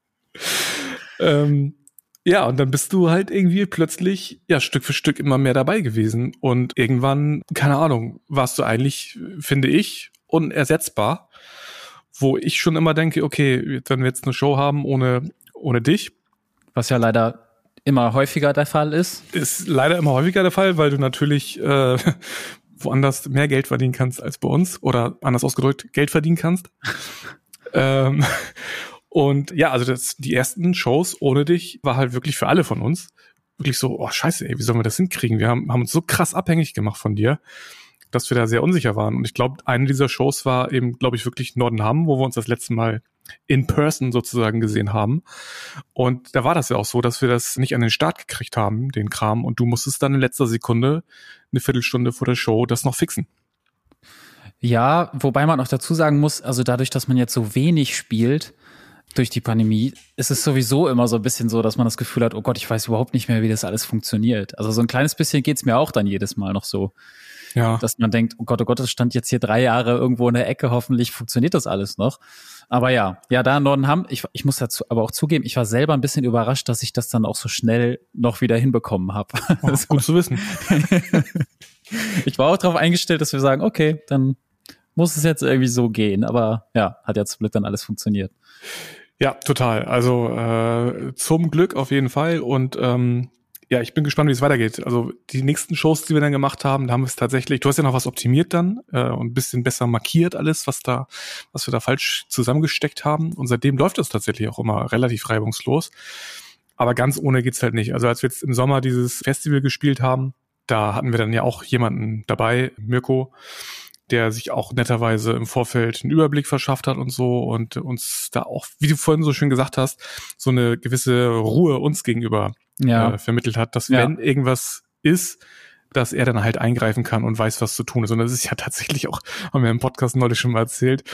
ähm, ja, und dann bist du halt irgendwie plötzlich, ja, Stück für Stück immer mehr dabei gewesen. Und irgendwann, keine Ahnung, warst du eigentlich, finde ich, unersetzbar wo ich schon immer denke, okay, wenn wir jetzt eine Show haben ohne, ohne dich. Was ja leider immer häufiger der Fall ist. Ist leider immer häufiger der Fall, weil du natürlich äh, woanders mehr Geld verdienen kannst als bei uns oder anders ausgedrückt Geld verdienen kannst. ähm, und ja, also das, die ersten Shows ohne dich war halt wirklich für alle von uns wirklich so, oh scheiße, ey, wie sollen wir das hinkriegen? Wir haben, haben uns so krass abhängig gemacht von dir dass wir da sehr unsicher waren. Und ich glaube, eine dieser Shows war eben, glaube ich, wirklich Nordenham, wo wir uns das letzte Mal in person sozusagen gesehen haben. Und da war das ja auch so, dass wir das nicht an den Start gekriegt haben, den Kram. Und du musstest dann in letzter Sekunde, eine Viertelstunde vor der Show, das noch fixen. Ja, wobei man auch dazu sagen muss, also dadurch, dass man jetzt so wenig spielt, durch die Pandemie ist es sowieso immer so ein bisschen so, dass man das Gefühl hat, oh Gott, ich weiß überhaupt nicht mehr, wie das alles funktioniert. Also so ein kleines bisschen geht's mir auch dann jedes Mal noch so. Ja. Dass man denkt, oh Gott, oh Gott, das stand jetzt hier drei Jahre irgendwo in der Ecke, hoffentlich funktioniert das alles noch. Aber ja, ja, da in Nordenham, ich, ich muss dazu aber auch zugeben, ich war selber ein bisschen überrascht, dass ich das dann auch so schnell noch wieder hinbekommen habe. Oh, das ist gut zu wissen. ich war auch darauf eingestellt, dass wir sagen, okay, dann muss es jetzt irgendwie so gehen. Aber ja, hat ja zum Glück dann alles funktioniert. Ja, total. Also äh, zum Glück auf jeden Fall. Und ähm, ja, ich bin gespannt, wie es weitergeht. Also die nächsten Shows, die wir dann gemacht haben, da haben wir es tatsächlich, du hast ja noch was optimiert dann äh, und ein bisschen besser markiert alles, was da, was wir da falsch zusammengesteckt haben. Und seitdem läuft das tatsächlich auch immer relativ reibungslos. Aber ganz ohne geht's halt nicht. Also als wir jetzt im Sommer dieses Festival gespielt haben, da hatten wir dann ja auch jemanden dabei, Mirko, der sich auch netterweise im Vorfeld einen Überblick verschafft hat und so und uns da auch, wie du vorhin so schön gesagt hast, so eine gewisse Ruhe uns gegenüber ja. äh, vermittelt hat, dass ja. wenn irgendwas ist, dass er dann halt eingreifen kann und weiß, was zu tun ist. Und das ist ja tatsächlich auch, haben wir im Podcast neulich schon mal erzählt,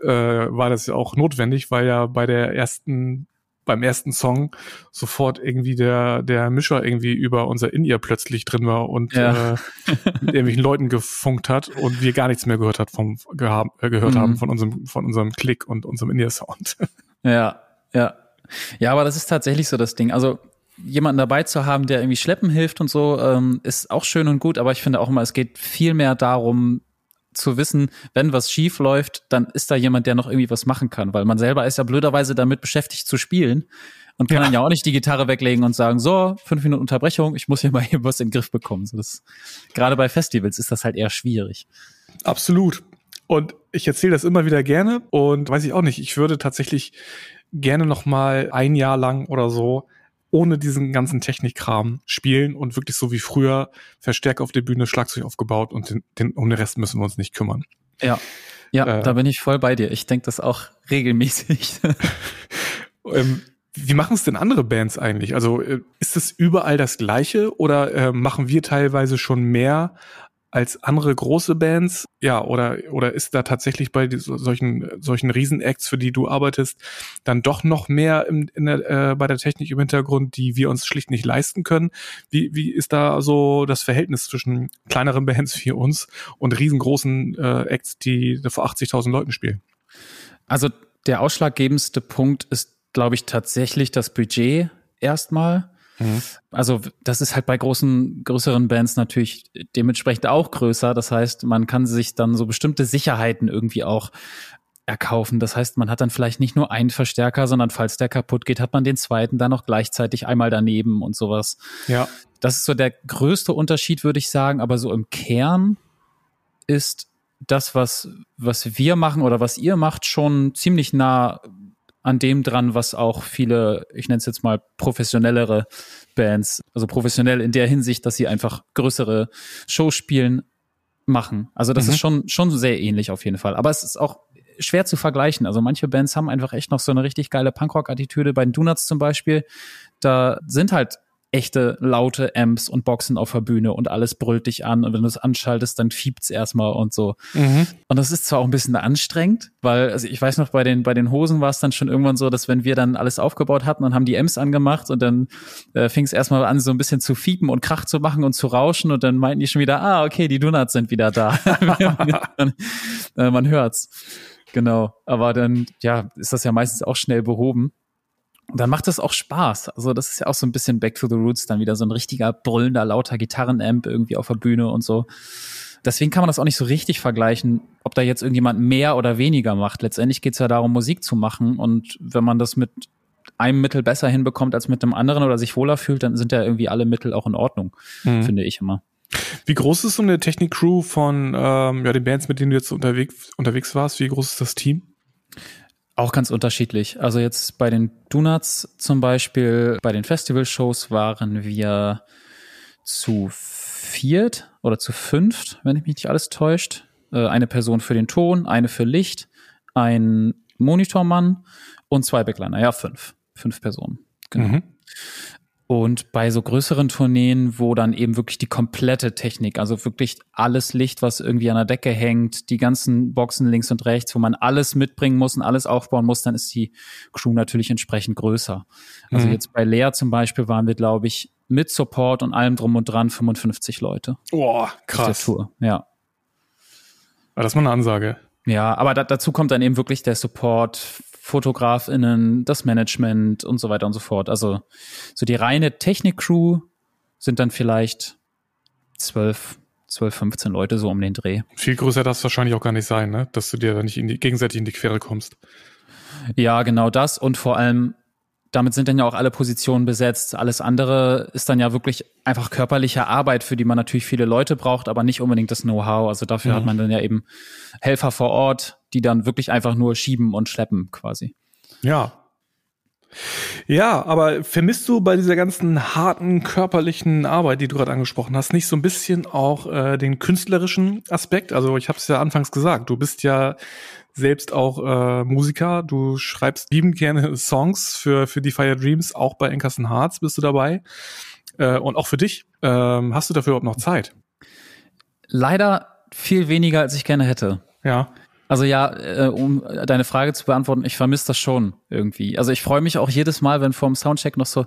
äh, war das ja auch notwendig, weil ja bei der ersten beim ersten Song sofort irgendwie der, der Mischer irgendwie über unser In-Ear plötzlich drin war und ja. äh, mit irgendwelchen Leuten gefunkt hat und wir gar nichts mehr gehört hat vom gehab, äh, gehört mhm. haben von unserem, von unserem Klick und unserem In-Ear-Sound. Ja, ja. Ja, aber das ist tatsächlich so das Ding. Also jemanden dabei zu haben, der irgendwie schleppen hilft und so, ähm, ist auch schön und gut, aber ich finde auch immer, es geht viel mehr darum, zu wissen, wenn was schief läuft, dann ist da jemand, der noch irgendwie was machen kann, weil man selber ist ja blöderweise damit beschäftigt zu spielen und kann ja. dann ja auch nicht die Gitarre weglegen und sagen, so, fünf Minuten Unterbrechung, ich muss hier mal hier was in den Griff bekommen. So, das, gerade bei Festivals ist das halt eher schwierig. Absolut. Und ich erzähle das immer wieder gerne und weiß ich auch nicht, ich würde tatsächlich gerne noch mal ein Jahr lang oder so ohne diesen ganzen Technikkram spielen und wirklich so wie früher Verstärker auf der Bühne, Schlagzeug aufgebaut und den, den, um den Rest müssen wir uns nicht kümmern. Ja, ja, äh, da bin ich voll bei dir. Ich denke das auch regelmäßig. ähm, wie machen es denn andere Bands eigentlich? Also äh, ist es überall das Gleiche oder äh, machen wir teilweise schon mehr als andere große Bands? Ja, oder, oder ist da tatsächlich bei solchen, solchen Riesenacts, für die du arbeitest, dann doch noch mehr im, der, äh, bei der Technik im Hintergrund, die wir uns schlicht nicht leisten können? Wie, wie ist da so das Verhältnis zwischen kleineren Bands wie uns und riesengroßen äh, Acts, die vor 80.000 Leuten spielen? Also der ausschlaggebendste Punkt ist, glaube ich, tatsächlich das Budget erstmal. Mhm. Also das ist halt bei großen, größeren Bands natürlich dementsprechend auch größer. Das heißt, man kann sich dann so bestimmte Sicherheiten irgendwie auch erkaufen. Das heißt, man hat dann vielleicht nicht nur einen Verstärker, sondern falls der kaputt geht, hat man den zweiten dann noch gleichzeitig einmal daneben und sowas. Ja. Das ist so der größte Unterschied, würde ich sagen. Aber so im Kern ist das, was, was wir machen oder was ihr macht, schon ziemlich nah an dem dran, was auch viele, ich nenne es jetzt mal professionellere Bands, also professionell in der Hinsicht, dass sie einfach größere Shows spielen, machen. Also das mhm. ist schon, schon sehr ähnlich auf jeden Fall. Aber es ist auch schwer zu vergleichen. Also manche Bands haben einfach echt noch so eine richtig geile Punkrock-Attitüde. Bei den Donuts zum Beispiel, da sind halt echte laute Amps und Boxen auf der Bühne und alles brüllt dich an und wenn du es anschaltest, dann fiebt's erstmal und so. Mhm. Und das ist zwar auch ein bisschen anstrengend, weil also ich weiß noch bei den bei den Hosen war es dann schon irgendwann so, dass wenn wir dann alles aufgebaut hatten und haben die Amps angemacht und dann äh, fing es erstmal an so ein bisschen zu fiepen und Krach zu machen und zu rauschen und dann meinten die schon wieder, ah okay, die Donuts sind wieder da. äh, man hört's. Genau, aber dann ja, ist das ja meistens auch schnell behoben. Und dann macht das auch Spaß. Also das ist ja auch so ein bisschen Back to the Roots, dann wieder so ein richtiger brüllender, lauter Gitarrenamp irgendwie auf der Bühne und so. Deswegen kann man das auch nicht so richtig vergleichen, ob da jetzt irgendjemand mehr oder weniger macht. Letztendlich geht es ja darum, Musik zu machen. Und wenn man das mit einem Mittel besser hinbekommt als mit einem anderen oder sich wohler fühlt, dann sind ja irgendwie alle Mittel auch in Ordnung, mhm. finde ich immer. Wie groß ist so eine Technik-Crew von ähm, ja, den Bands, mit denen du jetzt unterwegs, unterwegs warst? Wie groß ist das Team? Auch ganz unterschiedlich. Also jetzt bei den Donuts zum Beispiel, bei den Festival-Shows waren wir zu viert oder zu fünft, wenn ich mich nicht alles täuscht. Äh, eine Person für den Ton, eine für Licht, ein Monitormann und zwei Backliner. Ja, fünf. Fünf Personen. Genau. Mhm. Und bei so größeren Tourneen, wo dann eben wirklich die komplette Technik, also wirklich alles Licht, was irgendwie an der Decke hängt, die ganzen Boxen links und rechts, wo man alles mitbringen muss und alles aufbauen muss, dann ist die Crew natürlich entsprechend größer. Also mhm. jetzt bei Lea zum Beispiel waren wir, glaube ich, mit Support und allem drum und dran 55 Leute. Boah, krass. Tour. Ja. Aber das ist mal eine Ansage. Ja, aber da, dazu kommt dann eben wirklich der Support, FotografInnen, das Management und so weiter und so fort. Also so die reine Technik-Crew sind dann vielleicht zwölf, zwölf, 15 Leute so um den Dreh. Viel größer darf es wahrscheinlich auch gar nicht sein, ne? Dass du dir da nicht in die, gegenseitig in die Quere kommst. Ja, genau das und vor allem damit sind dann ja auch alle Positionen besetzt. Alles andere ist dann ja wirklich einfach körperliche Arbeit, für die man natürlich viele Leute braucht, aber nicht unbedingt das Know-how. Also dafür mhm. hat man dann ja eben Helfer vor Ort, die dann wirklich einfach nur schieben und schleppen quasi. Ja. Ja, aber vermisst du bei dieser ganzen harten körperlichen Arbeit, die du gerade angesprochen hast, nicht so ein bisschen auch äh, den künstlerischen Aspekt? Also ich habe es ja anfangs gesagt, du bist ja selbst auch äh, Musiker. Du schreibst liebend gerne Songs für, für die Fire Dreams. Auch bei Enkerson Hearts bist du dabei. Äh, und auch für dich. Ähm, hast du dafür überhaupt noch Zeit? Leider viel weniger, als ich gerne hätte. Ja. Also ja, äh, um deine Frage zu beantworten, ich vermisse das schon irgendwie. Also ich freue mich auch jedes Mal, wenn vorm Soundcheck noch so,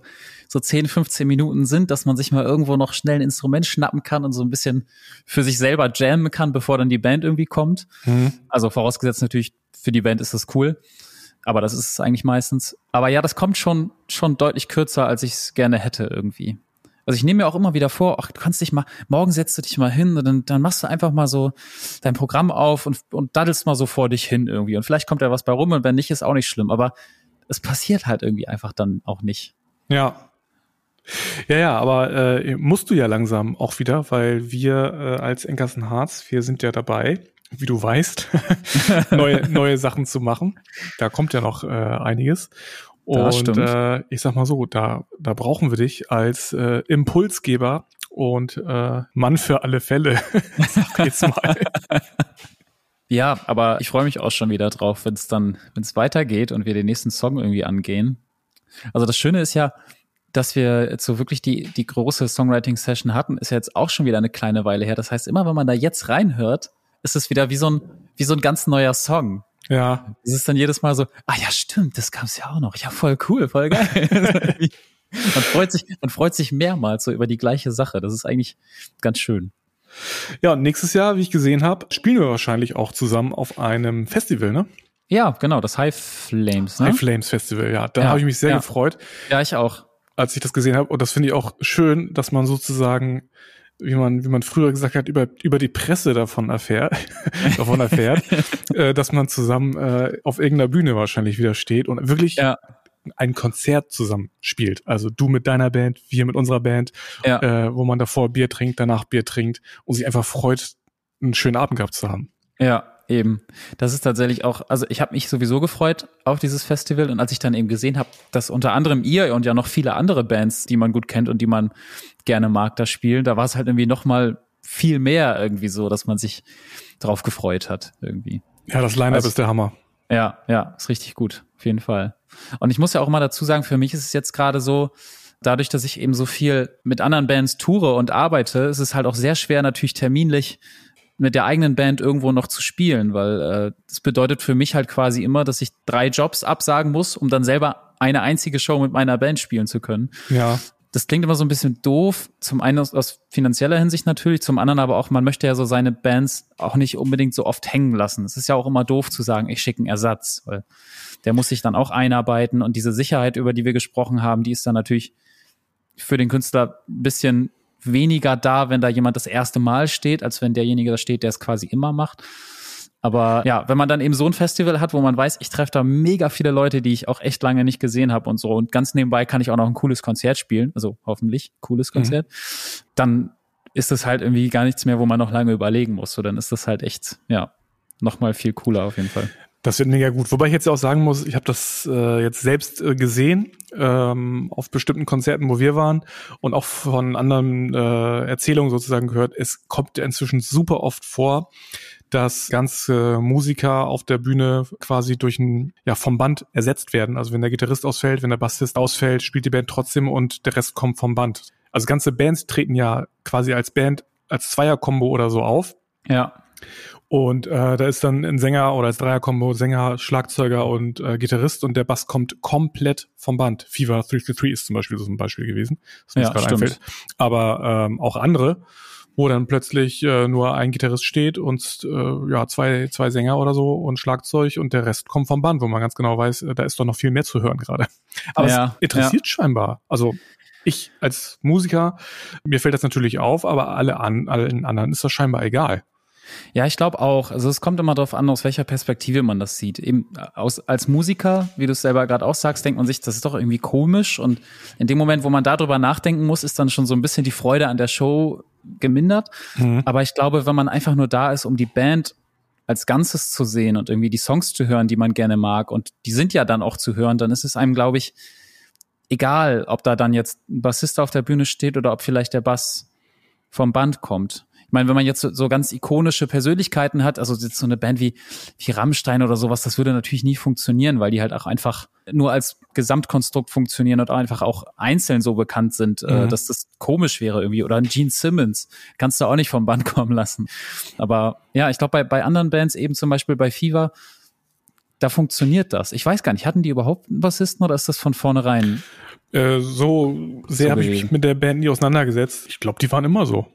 so 10, 15 Minuten sind, dass man sich mal irgendwo noch schnell ein Instrument schnappen kann und so ein bisschen für sich selber jammen kann, bevor dann die Band irgendwie kommt. Mhm. Also vorausgesetzt natürlich, für die Band ist das cool. Aber das ist es eigentlich meistens. Aber ja, das kommt schon, schon deutlich kürzer, als ich es gerne hätte irgendwie. Also ich nehme mir auch immer wieder vor, ach, du kannst dich mal, morgen setzt du dich mal hin und dann, dann machst du einfach mal so dein Programm auf und, und daddelst mal so vor dich hin irgendwie. Und vielleicht kommt da was bei rum und wenn nicht, ist auch nicht schlimm. Aber es passiert halt irgendwie einfach dann auch nicht. Ja. Ja, ja, aber äh, musst du ja langsam auch wieder, weil wir äh, als Enkersen Harz, wir sind ja dabei, wie du weißt, neue, neue Sachen zu machen. Da kommt ja noch äh, einiges. Und äh, ich sag mal so, da, da brauchen wir dich als äh, Impulsgeber und äh, Mann für alle Fälle. sag jetzt mal. ja, aber ich freue mich auch schon wieder drauf, wenn es dann, wenn es weitergeht und wir den nächsten Song irgendwie angehen. Also das Schöne ist ja, dass wir jetzt so wirklich die, die große Songwriting-Session hatten, ist ja jetzt auch schon wieder eine kleine Weile her. Das heißt, immer wenn man da jetzt reinhört, ist es wieder wie so ein, wie so ein ganz neuer Song. Ja. Es ist dann jedes Mal so, ah ja, stimmt, das gab's ja auch noch. Ja, voll cool, voll geil. man freut sich, man freut sich mehrmals so über die gleiche Sache. Das ist eigentlich ganz schön. Ja, und nächstes Jahr, wie ich gesehen habe, spielen wir wahrscheinlich auch zusammen auf einem Festival, ne? Ja, genau, das High Flames. Ne? High Flames Festival, ja. Da ja, habe ich mich sehr ja. gefreut. Ja, ich auch. Als ich das gesehen habe. Und das finde ich auch schön, dass man sozusagen, wie man, wie man früher gesagt hat, über, über die Presse davon erfährt, davon erfährt, äh, dass man zusammen äh, auf irgendeiner Bühne wahrscheinlich wieder steht und wirklich ja. ein Konzert zusammen spielt. Also du mit deiner Band, wir mit unserer Band, ja. äh, wo man davor Bier trinkt, danach Bier trinkt und sich einfach freut, einen schönen Abend gehabt zu haben. Ja, Eben. Das ist tatsächlich auch, also ich habe mich sowieso gefreut auf dieses Festival und als ich dann eben gesehen habe, dass unter anderem ihr und ja noch viele andere Bands, die man gut kennt und die man gerne mag, da spielen, da war es halt irgendwie noch mal viel mehr irgendwie so, dass man sich drauf gefreut hat irgendwie. Ja, das Line-Up also, ist der Hammer. Ja, ja, ist richtig gut, auf jeden Fall. Und ich muss ja auch mal dazu sagen, für mich ist es jetzt gerade so, dadurch, dass ich eben so viel mit anderen Bands toure und arbeite, ist es halt auch sehr schwer natürlich terminlich mit der eigenen Band irgendwo noch zu spielen, weil äh, das bedeutet für mich halt quasi immer, dass ich drei Jobs absagen muss, um dann selber eine einzige Show mit meiner Band spielen zu können. Ja. Das klingt immer so ein bisschen doof. Zum einen aus, aus finanzieller Hinsicht natürlich, zum anderen aber auch, man möchte ja so seine Bands auch nicht unbedingt so oft hängen lassen. Es ist ja auch immer doof zu sagen, ich schicke einen Ersatz, weil der muss sich dann auch einarbeiten und diese Sicherheit, über die wir gesprochen haben, die ist dann natürlich für den Künstler ein bisschen weniger da, wenn da jemand das erste Mal steht, als wenn derjenige da steht, der es quasi immer macht. Aber ja, wenn man dann eben so ein Festival hat, wo man weiß, ich treffe da mega viele Leute, die ich auch echt lange nicht gesehen habe und so, und ganz nebenbei kann ich auch noch ein cooles Konzert spielen, also hoffentlich cooles mhm. Konzert, mhm. dann ist das halt irgendwie gar nichts mehr, wo man noch lange überlegen muss. So, dann ist das halt echt, ja, nochmal viel cooler auf jeden Fall. Das wird mega gut. Wobei ich jetzt auch sagen muss, ich habe das äh, jetzt selbst äh, gesehen ähm, auf bestimmten Konzerten, wo wir waren und auch von anderen äh, Erzählungen sozusagen gehört. Es kommt inzwischen super oft vor, dass ganze Musiker auf der Bühne quasi durch ein ja vom Band ersetzt werden. Also wenn der Gitarrist ausfällt, wenn der Bassist ausfällt, spielt die Band trotzdem und der Rest kommt vom Band. Also ganze Bands treten ja quasi als Band als Zweierkombo oder so auf. Ja. Und äh, da ist dann ein Sänger oder als Dreierkombo Sänger, Schlagzeuger und äh, Gitarrist und der Bass kommt komplett vom Band. Fever 333 ist zum Beispiel so ein Beispiel gewesen, das mir ja, gerade einfällt. Aber ähm, auch andere, wo dann plötzlich äh, nur ein Gitarrist steht und äh, ja zwei zwei Sänger oder so und Schlagzeug und der Rest kommt vom Band, wo man ganz genau weiß, äh, da ist doch noch viel mehr zu hören gerade. Aber ja, es interessiert ja. scheinbar. Also ich als Musiker, mir fällt das natürlich auf, aber alle an, allen anderen ist das scheinbar egal. Ja, ich glaube auch. Also es kommt immer darauf an, aus welcher Perspektive man das sieht. Eben aus, als Musiker, wie du es selber gerade auch sagst, denkt man sich, das ist doch irgendwie komisch. Und in dem Moment, wo man darüber nachdenken muss, ist dann schon so ein bisschen die Freude an der Show gemindert. Mhm. Aber ich glaube, wenn man einfach nur da ist, um die Band als Ganzes zu sehen und irgendwie die Songs zu hören, die man gerne mag, und die sind ja dann auch zu hören, dann ist es einem, glaube ich, egal, ob da dann jetzt ein Bassist auf der Bühne steht oder ob vielleicht der Bass vom Band kommt. Ich meine, wenn man jetzt so, so ganz ikonische Persönlichkeiten hat, also jetzt so eine Band wie, wie Rammstein oder sowas, das würde natürlich nie funktionieren, weil die halt auch einfach nur als Gesamtkonstrukt funktionieren und einfach auch einzeln so bekannt sind, äh, mhm. äh, dass das komisch wäre irgendwie. Oder ein Gene Simmons kannst du auch nicht vom Band kommen lassen. Aber ja, ich glaube, bei, bei anderen Bands, eben zum Beispiel bei Fever, da funktioniert das. Ich weiß gar nicht, hatten die überhaupt einen Bassisten oder ist das von vornherein? Äh, so sehr so habe ich mich mit der Band nie auseinandergesetzt. Ich glaube, die waren immer so.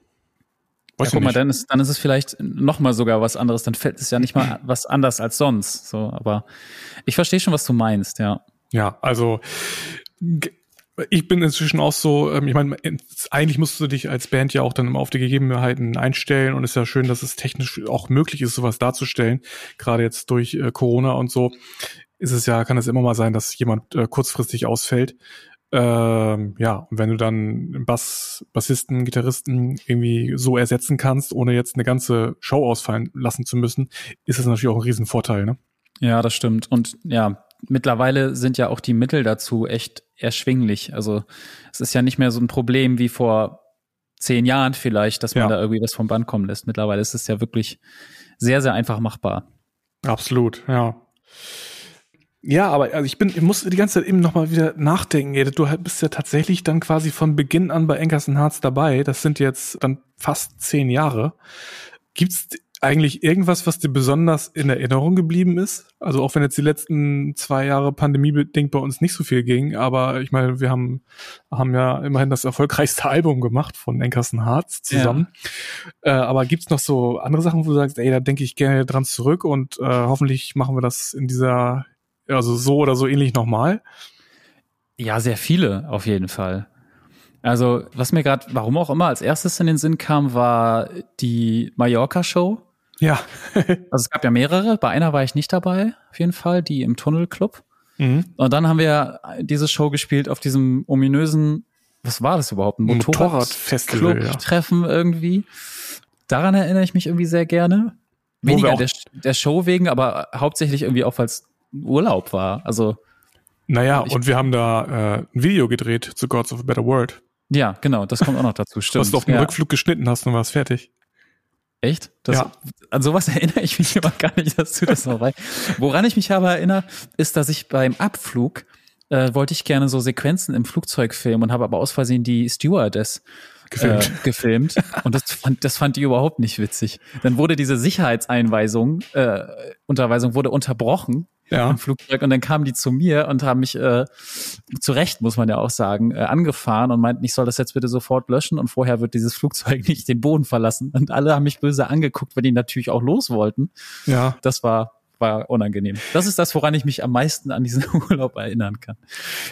Weiß ja, guck mal, dann ist, dann ist es vielleicht noch mal sogar was anderes. Dann fällt es ja nicht mal was anders als sonst. So, aber ich verstehe schon, was du meinst, ja. Ja, also ich bin inzwischen auch so, ähm, ich meine, eigentlich musst du dich als Band ja auch dann immer auf die Gegebenheiten einstellen und es ist ja schön, dass es technisch auch möglich ist, sowas darzustellen. Gerade jetzt durch äh, Corona und so ist es ja, kann es immer mal sein, dass jemand äh, kurzfristig ausfällt. Ähm, ja, und wenn du dann Bass, Bassisten, Gitarristen irgendwie so ersetzen kannst, ohne jetzt eine ganze Show ausfallen lassen zu müssen, ist das natürlich auch ein Riesenvorteil, ne? Ja, das stimmt. Und ja, mittlerweile sind ja auch die Mittel dazu echt erschwinglich. Also es ist ja nicht mehr so ein Problem wie vor zehn Jahren vielleicht, dass man ja. da irgendwie was vom Band kommen lässt. Mittlerweile ist es ja wirklich sehr, sehr einfach machbar. Absolut, ja. Ja, aber also ich bin, ich muss die ganze Zeit eben nochmal wieder nachdenken. Du bist ja tatsächlich dann quasi von Beginn an bei Ankerson Hearts dabei. Das sind jetzt dann fast zehn Jahre. Gibt's eigentlich irgendwas, was dir besonders in Erinnerung geblieben ist? Also auch wenn jetzt die letzten zwei Jahre pandemiebedingt bei uns nicht so viel ging, aber ich meine, wir haben, haben ja immerhin das erfolgreichste Album gemacht von Ankerson Hearts zusammen. Ja. Äh, aber gibt's noch so andere Sachen, wo du sagst, ey, da denke ich gerne dran zurück und äh, hoffentlich machen wir das in dieser, also so oder so ähnlich nochmal? Ja, sehr viele auf jeden Fall. Also, was mir gerade, warum auch immer, als erstes in den Sinn kam, war die Mallorca-Show. Ja. also es gab ja mehrere. Bei einer war ich nicht dabei, auf jeden Fall, die im Tunnelclub. Mhm. Und dann haben wir diese Show gespielt auf diesem ominösen, was war das überhaupt? Ein Motorradfestival. Motorrad-Treffen ja. irgendwie. Daran erinnere ich mich irgendwie sehr gerne. Weniger der, der, Show wegen, aber hauptsächlich irgendwie auch, weil es Urlaub war. Also. Naja, und wir haben da äh, ein Video gedreht zu Gods of a Better World. Ja, genau, das kommt auch noch dazu. Stimmt. Was du auf dem ja. Rückflug geschnitten hast und warst fertig. Echt? Das, ja. An sowas erinnere ich mich immer gar nicht, dass du das noch weißt. Woran ich mich aber erinnere, ist, dass ich beim Abflug äh, wollte ich gerne so Sequenzen im Flugzeug filmen und habe aber aus Versehen die Stewardess gefilmt. Äh, gefilmt. Und das fand, das fand die überhaupt nicht witzig. Dann wurde diese Sicherheitseinweisung, äh, Unterweisung wurde unterbrochen ja. im Flugzeug und dann kamen die zu mir und haben mich äh, zu Recht, muss man ja auch sagen, äh, angefahren und meinten, ich soll das jetzt bitte sofort löschen und vorher wird dieses Flugzeug nicht den Boden verlassen. Und alle haben mich böse angeguckt, weil die natürlich auch los wollten. Ja. Das war war unangenehm. Das ist das, woran ich mich am meisten an diesen Urlaub erinnern kann.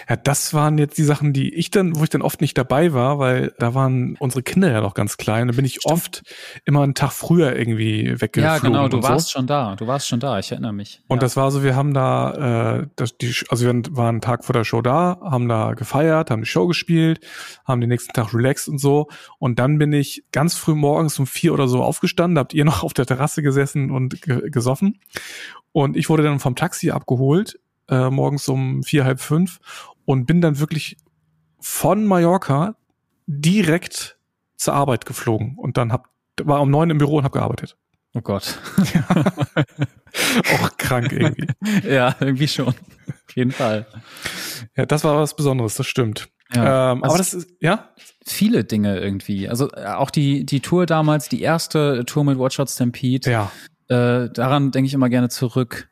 Ja, das waren jetzt die Sachen, die ich dann, wo ich dann oft nicht dabei war, weil da waren unsere Kinder ja noch ganz klein. Da bin ich Stimmt. oft immer einen Tag früher irgendwie weggeflogen. Ja, genau, du warst so. schon da. Du warst schon da, ich erinnere mich. Und ja. das war so, wir haben da, äh, das, die, also wir waren einen Tag vor der Show da, haben da gefeiert, haben die Show gespielt, haben den nächsten Tag relaxed und so. Und dann bin ich ganz früh morgens um vier oder so aufgestanden, habt ihr noch auf der Terrasse gesessen und gesoffen. Und ich wurde dann vom Taxi abgeholt, äh, morgens um vier, halb fünf und bin dann wirklich von Mallorca direkt zur Arbeit geflogen und dann hab, war um neun im Büro und habe gearbeitet. Oh Gott. Ja. Auch krank irgendwie. ja, irgendwie schon. Auf jeden Fall. Ja, das war was Besonderes, das stimmt. Ja, ähm, also aber das ist, ja? Viele Dinge irgendwie. Also äh, auch die, die Tour damals, die erste Tour mit Watch Out Stampede. Ja. Äh, daran denke ich immer gerne zurück.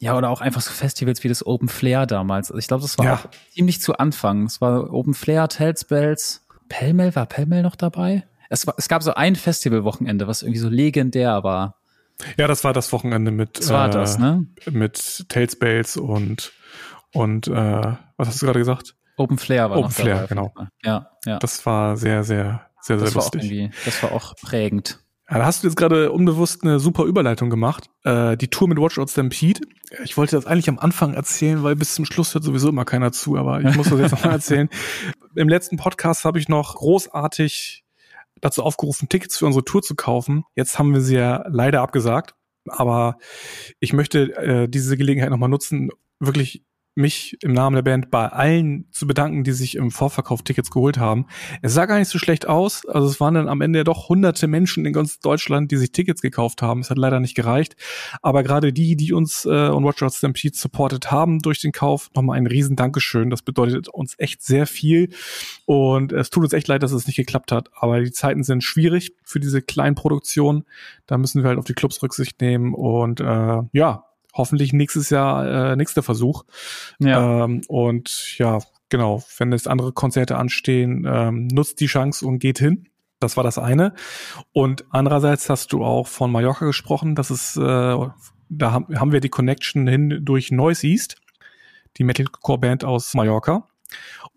Ja, oder auch einfach so Festivals wie das Open Flair damals. Also ich glaube, das war ja. auch ziemlich zu Anfang. Es war Open Flair, Tellsbells. Pellmell, war Pellmell noch dabei? Es, war, es gab so ein Festivalwochenende, was irgendwie so legendär war. Ja, das war das Wochenende mit, das war äh, das, ne? mit Tales und, und äh, was hast du gerade gesagt? Open Flair war Open Flair, dabei, genau. Ja, ja. Das war sehr, sehr, sehr, sehr das lustig. War das war auch prägend. Ja, da hast du jetzt gerade unbewusst eine super Überleitung gemacht. Äh, die Tour mit Watch Out Stampede. Ich wollte das eigentlich am Anfang erzählen, weil bis zum Schluss hört sowieso immer keiner zu, aber ich muss das jetzt nochmal erzählen. Im letzten Podcast habe ich noch großartig dazu aufgerufen, Tickets für unsere Tour zu kaufen. Jetzt haben wir sie ja leider abgesagt. Aber ich möchte äh, diese Gelegenheit nochmal nutzen, wirklich mich im Namen der Band bei allen zu bedanken, die sich im Vorverkauf Tickets geholt haben. Es sah gar nicht so schlecht aus. Also es waren dann am Ende ja doch hunderte Menschen in ganz Deutschland, die sich Tickets gekauft haben. Es hat leider nicht gereicht. Aber gerade die, die uns äh, on Watch Out Stampede supportet haben durch den Kauf, nochmal ein riesen Dankeschön. Das bedeutet uns echt sehr viel. Und es tut uns echt leid, dass es nicht geklappt hat. Aber die Zeiten sind schwierig für diese kleinen Produktionen. Da müssen wir halt auf die Clubs Rücksicht nehmen. Und äh, ja, hoffentlich nächstes Jahr äh, nächster Versuch. Ja. Ähm, und ja, genau, wenn jetzt andere Konzerte anstehen, ähm, nutzt die Chance und geht hin. Das war das eine. Und andererseits hast du auch von Mallorca gesprochen. Das ist, äh, da haben, haben wir die Connection hin durch Noise East, die Metalcore-Band aus Mallorca.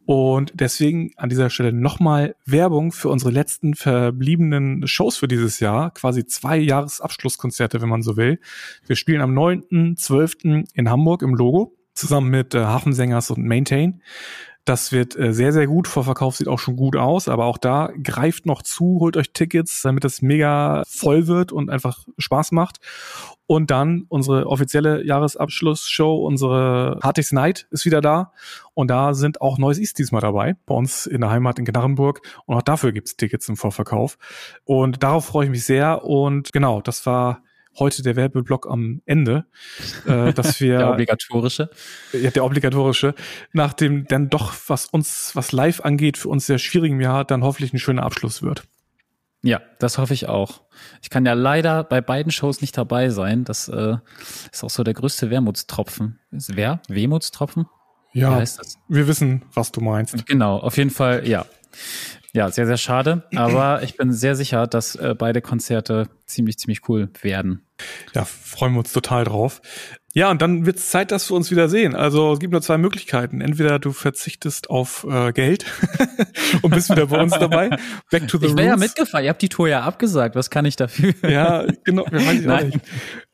Und deswegen an dieser Stelle nochmal Werbung für unsere letzten verbliebenen Shows für dieses Jahr. Quasi zwei Jahresabschlusskonzerte, wenn man so will. Wir spielen am 9.12. in Hamburg im Logo zusammen mit äh, Hafensängers und Maintain. Das wird äh, sehr, sehr gut. Vorverkauf sieht auch schon gut aus, aber auch da greift noch zu, holt euch Tickets, damit es mega voll wird und einfach Spaß macht. Und dann unsere offizielle Jahresabschlussshow, unsere Hardix Night ist wieder da. Und da sind auch Neues East diesmal dabei, bei uns in der Heimat in Gnarrenburg. Und auch dafür gibt's Tickets im Vorverkauf. Und darauf freue ich mich sehr. Und genau, das war heute der Werbeblock am Ende, äh, dass wir der obligatorische, ja der obligatorische, nach dem dann doch was uns was live angeht für uns sehr schwierigen Jahr dann hoffentlich ein schöner Abschluss wird. Ja, das hoffe ich auch. Ich kann ja leider bei beiden Shows nicht dabei sein. Das äh, ist auch so der größte Wermutstropfen. Ist wer? Wehmutstropfen? Ja, wir wissen, was du meinst. Genau, auf jeden Fall, ja. Ja, sehr, sehr schade. Aber ich bin sehr sicher, dass äh, beide Konzerte ziemlich, ziemlich cool werden. Ja, freuen wir uns total drauf. Ja, und dann wird es Zeit, dass wir uns wieder sehen. Also es gibt nur zwei Möglichkeiten. Entweder du verzichtest auf äh, Geld und bist wieder bei uns dabei. Back to the Ich wäre ja mitgefahren. Ihr habt die Tour ja abgesagt. Was kann ich dafür? ja, genau. Wir Nein.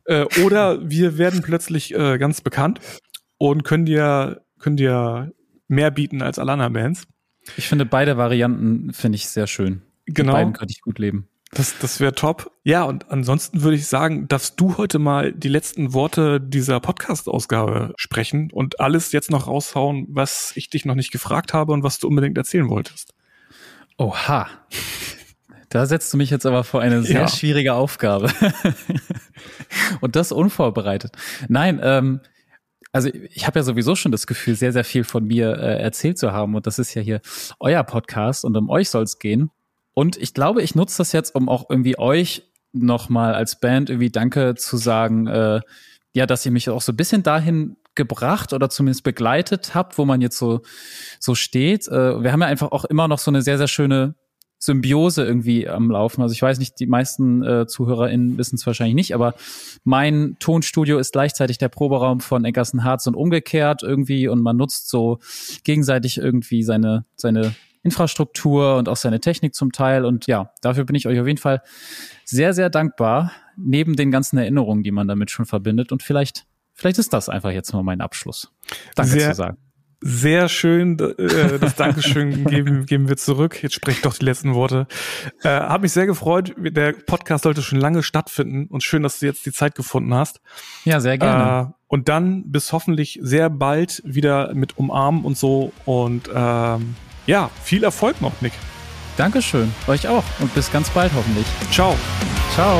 Äh, oder wir werden plötzlich äh, ganz bekannt und können dir, können dir mehr bieten als alle anderen Bands. Ich finde beide Varianten finde ich sehr schön. Genau. Mit beiden könnte ich gut leben. Das, das wäre top. Ja, und ansonsten würde ich sagen, dass du heute mal die letzten Worte dieser Podcast-Ausgabe sprechen und alles jetzt noch raushauen, was ich dich noch nicht gefragt habe und was du unbedingt erzählen wolltest. Oha. Da setzt du mich jetzt aber vor eine sehr ja. schwierige Aufgabe. und das unvorbereitet. Nein, ähm, also ich habe ja sowieso schon das Gefühl, sehr, sehr viel von mir äh, erzählt zu haben. Und das ist ja hier euer Podcast und um euch soll es gehen. Und ich glaube, ich nutze das jetzt, um auch irgendwie euch nochmal als Band irgendwie Danke zu sagen, äh, ja, dass ihr mich auch so ein bisschen dahin gebracht oder zumindest begleitet habt, wo man jetzt so, so steht. Äh, wir haben ja einfach auch immer noch so eine sehr, sehr schöne Symbiose irgendwie am Laufen. Also ich weiß nicht, die meisten äh, ZuhörerInnen wissen es wahrscheinlich nicht, aber mein Tonstudio ist gleichzeitig der Proberaum von Eckerson Harz und umgekehrt irgendwie und man nutzt so gegenseitig irgendwie seine, seine Infrastruktur und auch seine Technik zum Teil. Und ja, dafür bin ich euch auf jeden Fall sehr, sehr dankbar, neben den ganzen Erinnerungen, die man damit schon verbindet. Und vielleicht, vielleicht ist das einfach jetzt mal mein Abschluss. Danke sehr, zu sagen. Sehr schön, äh, das Dankeschön geben, geben wir zurück. Jetzt spreche ich doch die letzten Worte. Äh, Habe mich sehr gefreut. Der Podcast sollte schon lange stattfinden und schön, dass du jetzt die Zeit gefunden hast. Ja, sehr gerne. Äh, und dann bis hoffentlich sehr bald wieder mit Umarmen und so. Und ähm, ja, viel Erfolg noch, Nick. Dankeschön, euch auch und bis ganz bald hoffentlich. Ciao. Ciao.